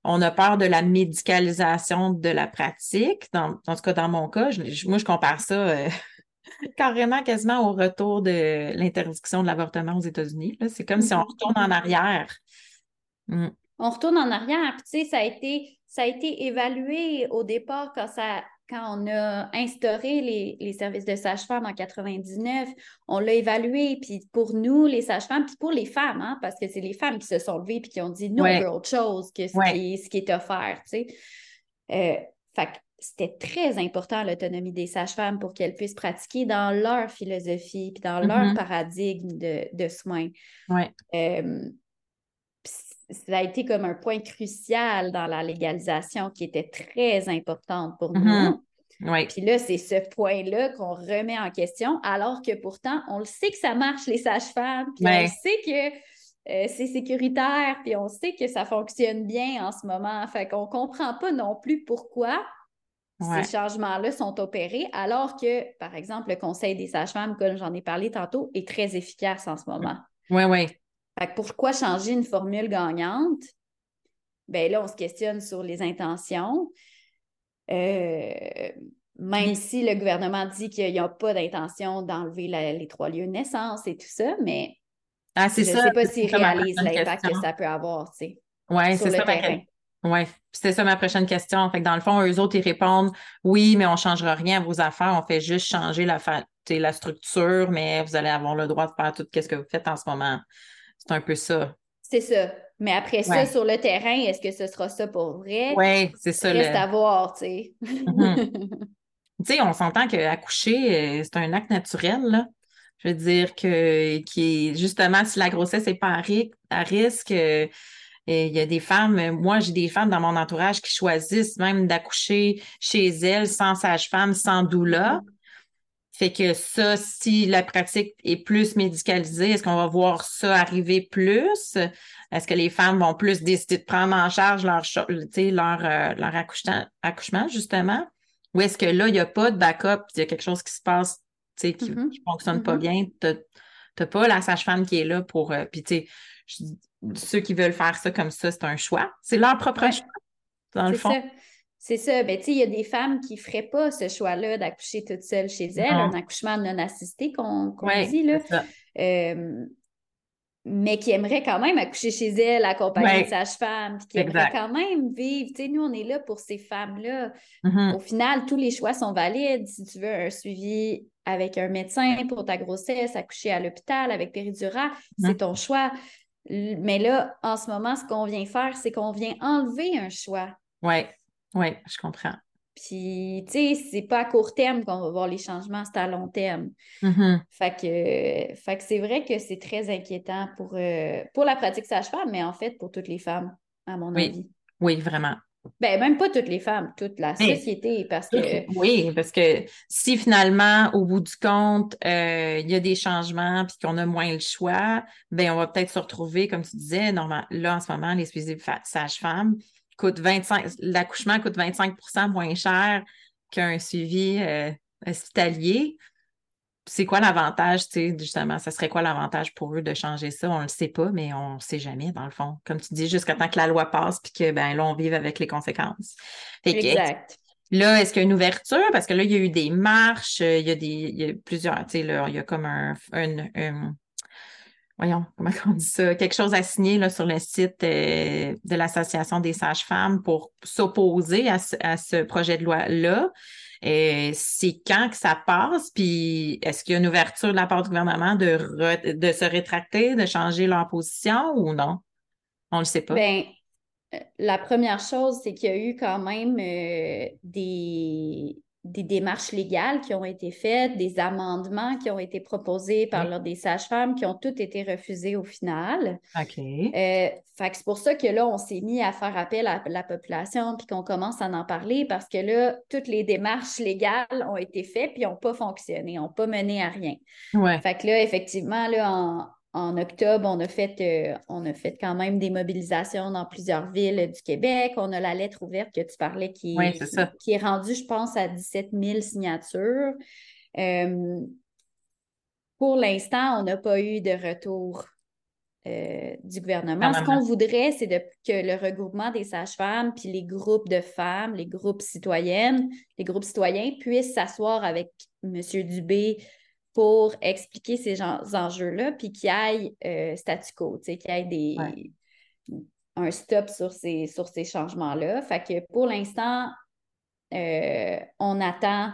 Speaker 1: on a peur de la médicalisation de la pratique. Dans, en tout cas, dans mon cas, moi, je compare ça euh, [LAUGHS] carrément quasiment au retour de l'interdiction de l'avortement aux États-Unis. C'est comme si on retourne en arrière.
Speaker 2: Mm. On retourne en arrière. tu sais, ça a été, ça a été évalué au départ quand ça quand on a instauré les, services de sage-femme en 99, on l'a évalué, puis pour nous, les sages-femmes, puis pour les femmes, hein, parce que c'est les femmes qui se sont levées puis qui ont dit non, on veut autre chose que ce, qui, est offert, tu sais. Euh, fait c'était très important l'autonomie des sages-femmes pour qu'elles puissent pratiquer dans leur philosophie puis dans leur mm-hmm. paradigme de, soins. Euh, ça a été comme un point crucial dans la légalisation qui était très importante pour
Speaker 1: nous.
Speaker 2: Mm-hmm. Puis là, c'est ce point-là qu'on remet en question, alors que pourtant, on le sait que ça marche, les sages-femmes, puis on sait que euh, c'est sécuritaire, puis on sait que ça fonctionne bien en ce moment. Fait qu'on comprend pas non plus pourquoi ces changements-là sont opérés, alors que, par exemple, le Conseil des sages-femmes, comme j'en ai parlé tantôt, est très efficace en ce moment.
Speaker 1: Oui, oui.
Speaker 2: Fait que pourquoi changer une formule gagnante? Bien là, on se questionne sur les intentions. Euh, même si le gouvernement dit qu'il n'y a pas d'intention d'enlever les trois lieux de naissance et tout ça, mais
Speaker 1: ah, je
Speaker 2: ne sais pas s'ils réalisent l'impact que ça peut avoir, tu sais.
Speaker 1: Oui, c'est ça. terrain. Oui, c'était ça ma prochaine question. Fait que dans le fond, eux autres, ils répondent oui, mais on ne changera rien à vos affaires, on fait juste changer la, la structure, mais vous allez avoir le droit de faire tout ce que vous faites en ce moment. C'est un peu ça.
Speaker 2: C'est ça. Mais après ça, sur le terrain, est-ce que ce sera ça pour vrai?
Speaker 1: Oui, c'est ça.
Speaker 2: Reste à voir, tu sais.
Speaker 1: Mm-hmm. [LAUGHS] Tu sais, on s'entend qu'accoucher, euh, c'est un acte naturel, là. Je veux dire que qui justement si la grossesse n'est pas à, risque, euh, il y a des femmes, moi j'ai des femmes dans mon entourage qui choisissent même d'accoucher chez elles sans sage-femme, sans doula. Fait que ça, si la pratique est plus médicalisée, est-ce qu'on va voir ça arriver plus? Est-ce que les femmes vont plus décider de prendre en charge leur, leur, euh, leur accouchement, justement? Ou est-ce que là, il n'y a pas de backup, il y a quelque chose qui se passe qui ne mm-hmm. fonctionne pas mm-hmm. bien? Tu n'as pas la sage-femme qui est là pour. Euh, puis, tu sais, ceux qui veulent faire ça comme ça, c'est un choix. C'est leur propre choix, dans le fond.
Speaker 2: C'est ça. Ben, il y a des femmes qui ne feraient pas ce choix-là d'accoucher toute seule chez elles, un accouchement non assisté qu'on dit. Là. Euh, mais qui aimeraient quand même accoucher chez elles, accompagner de sage-femme, qui aimeraient quand même vivre. Tu sais, nous, on est là pour ces femmes-là. Mm-hmm. Au final, tous les choix sont valides. Si tu veux un suivi avec un médecin pour ta grossesse, accoucher à l'hôpital avec péridurale, mm-hmm. c'est ton choix. Mais là, en ce moment, ce qu'on vient faire, c'est qu'on vient enlever un choix.
Speaker 1: Oui, oui, je comprends.
Speaker 2: Puis, tu sais, c'est pas à court terme qu'on va voir les changements, c'est à long terme.
Speaker 1: Mm-hmm.
Speaker 2: Fait que, que c'est vrai que c'est très inquiétant pour, euh, pour la pratique sage-femme, mais en fait pour toutes les femmes, à mon avis.
Speaker 1: Oui, vraiment.
Speaker 2: Ben, même pas toutes les femmes, toute la société, parce que...
Speaker 1: Oui, parce que si finalement, au bout du compte, euh, il y a des changements puis qu'on a moins le choix, ben on va peut-être se retrouver, comme tu disais, normal, là, en ce moment, les sages-femmes coûtent 25... L'accouchement coûte 25% moins cher qu'un suivi euh, hospitalier c'est quoi l'avantage, tu sais, justement, ça serait quoi l'avantage pour eux de changer ça? On ne le sait pas, mais on ne sait jamais, dans le fond. Comme tu dis, jusqu'à temps que la loi passe puis que, ben là, on vive avec les conséquences.
Speaker 2: exact.
Speaker 1: là, est-ce qu'il y a une ouverture? Parce que là, il y a eu des marches, euh, il y a des, il y a plusieurs, tu sais, là, il y a comme un, voyons, comment [LAUGHS] on dit ça, quelque chose à signer là, sur le site euh, de l'Association des sages-femmes pour s'opposer à, ce projet de loi-là. Euh, c'est quand que ça passe, puis est-ce qu'il y a une ouverture de la part du gouvernement de, de se rétracter, de changer leur position ou non? On ne le sait pas.
Speaker 2: Bien, euh, la première chose, c'est qu'il y a eu quand même des, des démarches légales qui ont été faites, des amendements qui ont été proposés par l'Ordre des sages-femmes qui ont tous été refusés au final.
Speaker 1: OK.
Speaker 2: Euh, c'est pour ça que là, on s'est mis à faire appel à la population puis qu'on commence à en parler parce que là, toutes les démarches légales ont été faites puis n'ont pas fonctionné, n'ont pas mené à rien.
Speaker 1: Ouais.
Speaker 2: Fait que là, effectivement, là, en, en octobre, on a, fait, euh, on a fait quand même des mobilisations dans plusieurs villes du Québec. On a la lettre ouverte que tu parlais qui, qui, est rendue, je pense, à 17 000 signatures. Euh, pour l'instant, on n'a pas eu de retour euh, du gouvernement. Ce qu'on voudrait, c'est que le regroupement des sages-femmes, puis les groupes de femmes, les groupes citoyennes, les groupes citoyens puissent s'asseoir avec M. Dubé, pour expliquer ces enjeux-là, puis qu'il y ait euh, statu quo, qu'il y ait des, un stop sur ces, sur ces changements-là. Fait que pour l'instant, euh, on attend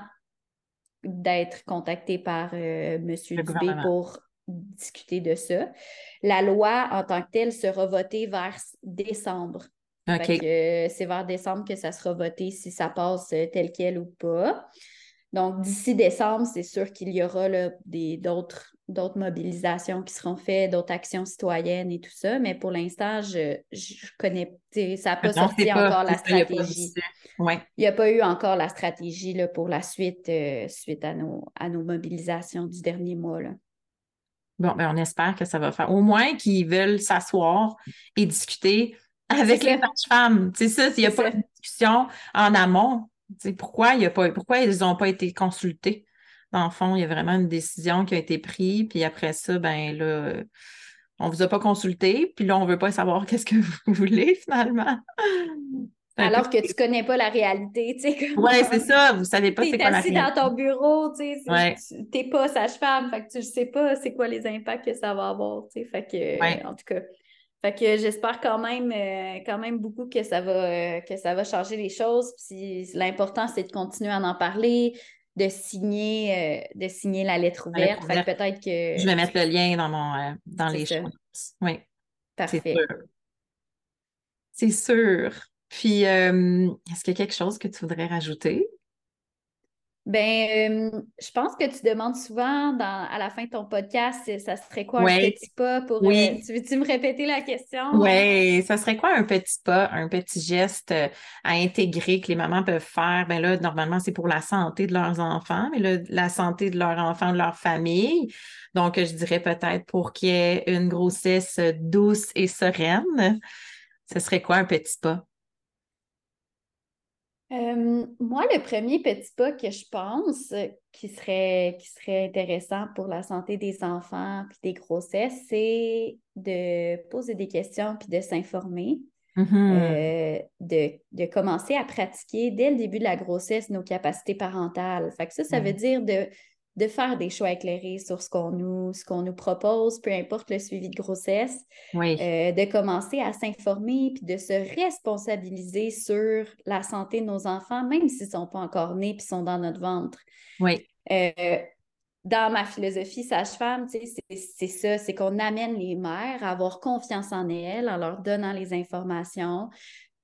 Speaker 2: d'être contacté par euh, M. Dubé pour discuter de ça. La loi en tant que telle sera votée vers décembre. c'est vers décembre que ça sera voté si ça passe tel quel ou pas. Donc, d'ici décembre, c'est sûr qu'il y aura d'autres mobilisations qui seront faites, d'autres actions citoyennes et tout ça, mais pour l'instant, je, je connais, ça n'a pas sorti encore la stratégie.
Speaker 1: Il
Speaker 2: n'y a pas eu encore la stratégie là, pour la suite, euh, suite à nos, à nos mobilisations du dernier mois. Là.
Speaker 1: Bon, ben on espère que ça va faire. Au moins qu'ils veulent s'asseoir et discuter avec les sages-femmes. C'est ça, s'il n'y a pas de discussion en amont, pourquoi, il y a pas, pourquoi ils n'ont pas été consultés? Dans le fond, il y a vraiment une décision qui a été prise, puis après ça, ben là, on ne vous a pas consulté, puis là, on ne veut pas savoir [LAUGHS] qu'est-ce que vous voulez finalement.
Speaker 2: Alors que tu ne connais pas la réalité, tu sais.
Speaker 1: Oui, c'est ça, vous ne savez pas c'est quoi la
Speaker 2: réalité. assis dans ton bureau, tu sais, tu n'es pas sage-femme, fait que tu ne sais pas c'est quoi les impacts que ça va avoir, tu sais, fait que, en tout cas... Fait que j'espère quand même, euh, quand même beaucoup que ça va, euh, que ça va changer les choses. Puis l'important, c'est de continuer à en parler, de signer, euh, de signer la lettre ouverte. Fait que peut-être que.
Speaker 1: Je vais mettre le lien dans mon dans les choses. Oui.
Speaker 2: Parfait.
Speaker 1: C'est sûr. Puis est-ce qu'il y a quelque chose que tu voudrais rajouter?
Speaker 2: Ben, euh, je pense que tu demandes souvent à la fin de ton podcast, ça serait quoi un petit pas pour. Euh, tu veux-tu me répéter la question?
Speaker 1: Oui, ça serait quoi un petit pas, un petit geste euh, à intégrer que les mamans peuvent faire? Ben là, normalement, c'est pour la santé de leurs enfants, mais là, la santé de leurs enfants, de leur famille. Donc, je dirais peut-être pour qu'il y ait une grossesse douce et sereine. Ce serait quoi un petit pas?
Speaker 2: Euh, moi, le premier petit pas que je pense euh, qui serait, qui serait intéressant pour la santé des enfants puis des grossesses, c'est de poser des questions puis de s'informer,
Speaker 1: mm-hmm.
Speaker 2: euh, de, de, commencer à pratiquer dès le début de la grossesse nos capacités parentales. Fait que ça, ça veut dire de de faire des choix éclairés sur ce qu'on nous, ce qu'on nous propose, peu importe le suivi de grossesse,
Speaker 1: euh,
Speaker 2: de commencer à s'informer puis de se responsabiliser sur la santé de nos enfants, même s'ils ne sont pas encore nés puis sont dans notre ventre.
Speaker 1: Oui.
Speaker 2: Euh, dans ma philosophie sage-femme, c'est ça, c'est qu'on amène les mères à avoir confiance en elles en leur donnant les informations,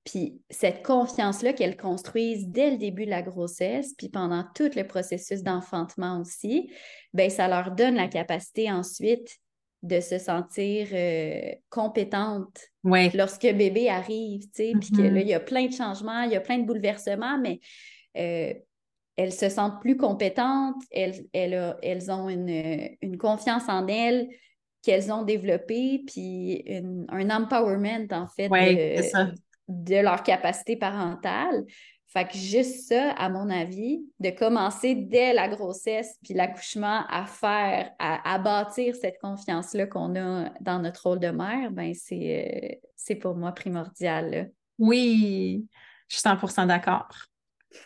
Speaker 2: puis cette confiance-là qu'elles construisent dès le début de la grossesse, puis pendant tout le processus d'enfantement aussi, ben ça leur donne la capacité ensuite de se sentir euh, compétente lorsque bébé arrive, tu sais, puis que là, mm-hmm. il y a plein de changements, il y a plein de bouleversements, mais euh, elles se sentent plus compétentes, elles, elles, ont une, une, confiance en elles qu'elles ont développée, puis un empowerment, en fait, de leur capacité parentale. Fait que juste ça, à mon avis, de commencer dès la grossesse puis l'accouchement à faire, à, bâtir cette confiance-là qu'on a dans notre rôle de mère, ben c'est, euh, c'est pour moi primordial.
Speaker 1: Oui, je suis 100% d'accord.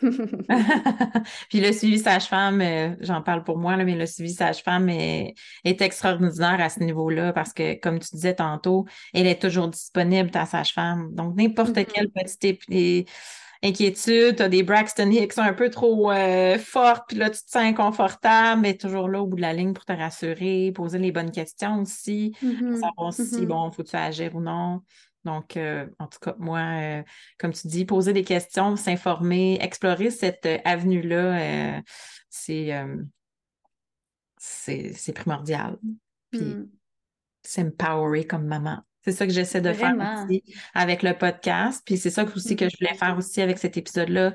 Speaker 1: [LAUGHS] [LAUGHS] puis le suivi sage-femme, euh, j'en parle pour moi, là, mais le suivi sage-femme est, extraordinaire à ce niveau-là parce que, comme tu disais tantôt, elle est toujours disponible, ta sage-femme. Donc, n'importe mm-hmm. quelle petite inquiétude, tu as des Braxton Hicks un peu trop euh, fortes, puis là, tu te sens inconfortable, mais toujours là au bout de la ligne pour te rassurer, poser les bonnes questions aussi,
Speaker 2: mm-hmm.
Speaker 1: savoir si, mm-hmm. bon, faut-tu agir ou non. Donc, euh, en tout cas, moi, euh, comme tu dis, poser des questions, s'informer, explorer cette euh, avenue-là, c'est, c'est, primordial. Puis, mm. s'empowerer comme maman. C'est ça que j'essaie de faire aussi avec le podcast. Puis c'est ça aussi que je voulais faire aussi avec cet épisode-là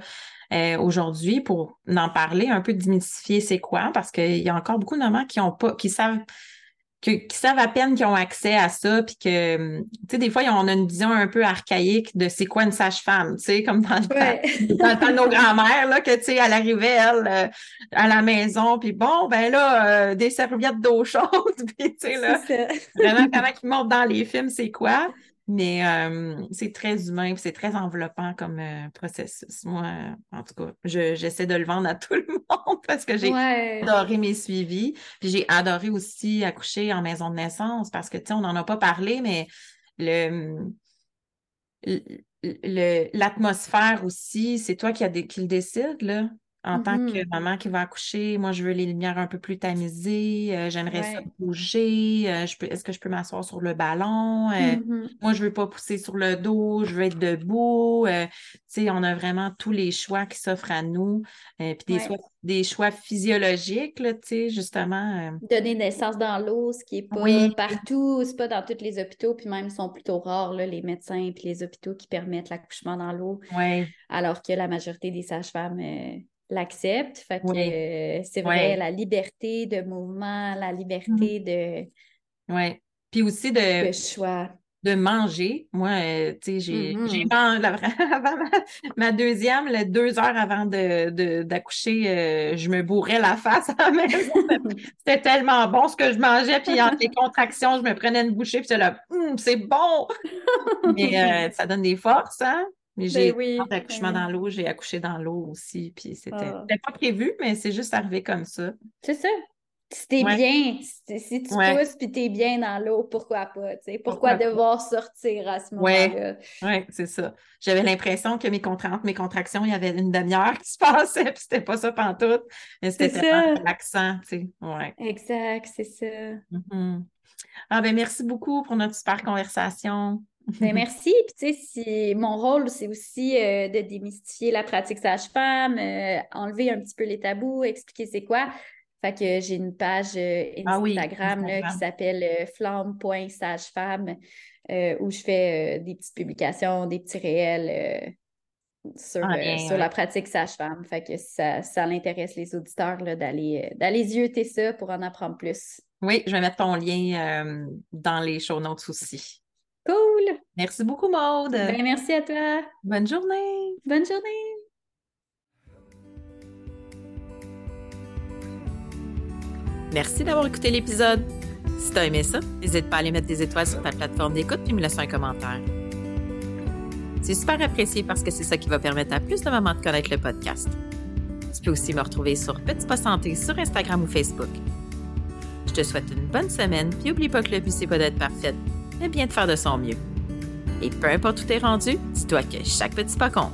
Speaker 1: aujourd'hui pour en parler, un peu démystifier c'est quoi, parce qu'il y a encore beaucoup de mamans qui ont pas, qui savent qui savent à peine qu'ils ont accès à ça, puis que, tu sais, des fois, on a une vision un peu archaïque de c'est quoi une sage-femme, tu sais, comme dans le, temps, [LAUGHS] de nos grands-mères, là, que, tu sais, elle arrivait, elle, euh, à la maison, puis bon, ben là, euh, des serviettes d'eau chaude, [LAUGHS] puis, tu sais, là, vraiment, comment ils montrent dans les films, c'est quoi? Mais euh, c'est très humain, c'est très enveloppant comme euh, processus. Moi, en tout cas, j'essaie de le vendre à [LAUGHS] tout le monde parce que j'ai adoré mes suivis. Puis j'ai adoré aussi accoucher en maison de naissance parce que, tu sais, on n'en a pas parlé, mais le l'atmosphère aussi, c'est toi qui, a qui le décide, là en tant que mm-hmm. maman qui va accoucher, moi, je veux les lumières un peu plus tamisées, euh, j'aimerais ça bouger, euh, est-ce que je peux m'asseoir sur le ballon? Euh, mm-hmm. Moi, je veux pas pousser sur le dos, je veux être debout. sais, on a vraiment tous les choix qui s'offrent à nous, puis des, choix, des choix physiologiques, sais, justement.
Speaker 2: Donner naissance dans l'eau, ce qui est pas partout, c'est pas dans tous les hôpitaux, puis même sont plutôt rares, là, les médecins puis les hôpitaux qui permettent l'accouchement dans l'eau.
Speaker 1: Oui.
Speaker 2: Alors que la majorité des sages-femmes Fait que euh, c'est vrai, la liberté de mouvement, la liberté de.
Speaker 1: Oui. Puis aussi de.
Speaker 2: De choix
Speaker 1: de manger. Moi, euh, tu sais, j'ai mm-hmm. [LAUGHS] avant ma, deuxième, les deux heures avant d'accoucher, de, euh, je me bourrais la face à la maison. C'était tellement bon ce que je mangeais. Puis entre les contractions, je me prenais une bouchée, puis là, hum, c'est bon! [LAUGHS] Mais ça donne des forces, hein? Mais j'ai
Speaker 2: ben
Speaker 1: accouchement dans l'eau, j'ai accouché dans l'eau aussi, puis c'était ah. pas prévu, mais c'est juste arrivé comme ça.
Speaker 2: C'est ça. Si t'es bien, si, tu pousses puis t'es bien dans l'eau, pourquoi pas? Pourquoi, devoir sortir à ce moment-là?
Speaker 1: Oui, c'est ça. J'avais l'impression que mes, mes contractions, il y avait une demi-heure qui se [LAUGHS] passait, puis c'était pas ça pantoute. Mais c'était tellement relaxant, tu sais. Ouais.
Speaker 2: Exact, c'est ça.
Speaker 1: Mm-hmm. Ah ben merci beaucoup pour notre super conversation.
Speaker 2: Ben merci. Puis tu sais, mon rôle, c'est aussi euh, de démystifier la pratique sage-femme, euh, enlever un petit peu les tabous, expliquer c'est quoi. Fait que j'ai une page euh, ah Instagram, qui s'appelle flamme.sagefemme où je fais des petites publications, des petits réels sur, ah, sur la pratique sage-femme. Fait que ça, ça l'intéresse les auditeurs d'aller d'aller zioter ça pour en apprendre plus.
Speaker 1: Oui, je vais mettre ton lien dans les show notes aussi.
Speaker 2: Cool!
Speaker 1: Merci beaucoup, Maude.
Speaker 2: Ben, merci à toi.
Speaker 1: Bonne journée.
Speaker 2: Bonne journée.
Speaker 1: Merci d'avoir écouté l'épisode. Si tu as aimé ça, n'hésite pas à aller mettre des étoiles sur ta plateforme d'écoute et me laisser un commentaire. C'est super apprécié parce que c'est ça qui va permettre à plus de mamans de connaître le podcast. Tu peux aussi me retrouver sur Petit Pas Santé sur Instagram ou Facebook. Je te souhaite une bonne semaine, puis n'oublie pas que le but, c'est pas d'être parfaite, mais bien de faire de son mieux. Et peu importe où t'es rendu, dis-toi que chaque petit pas compte.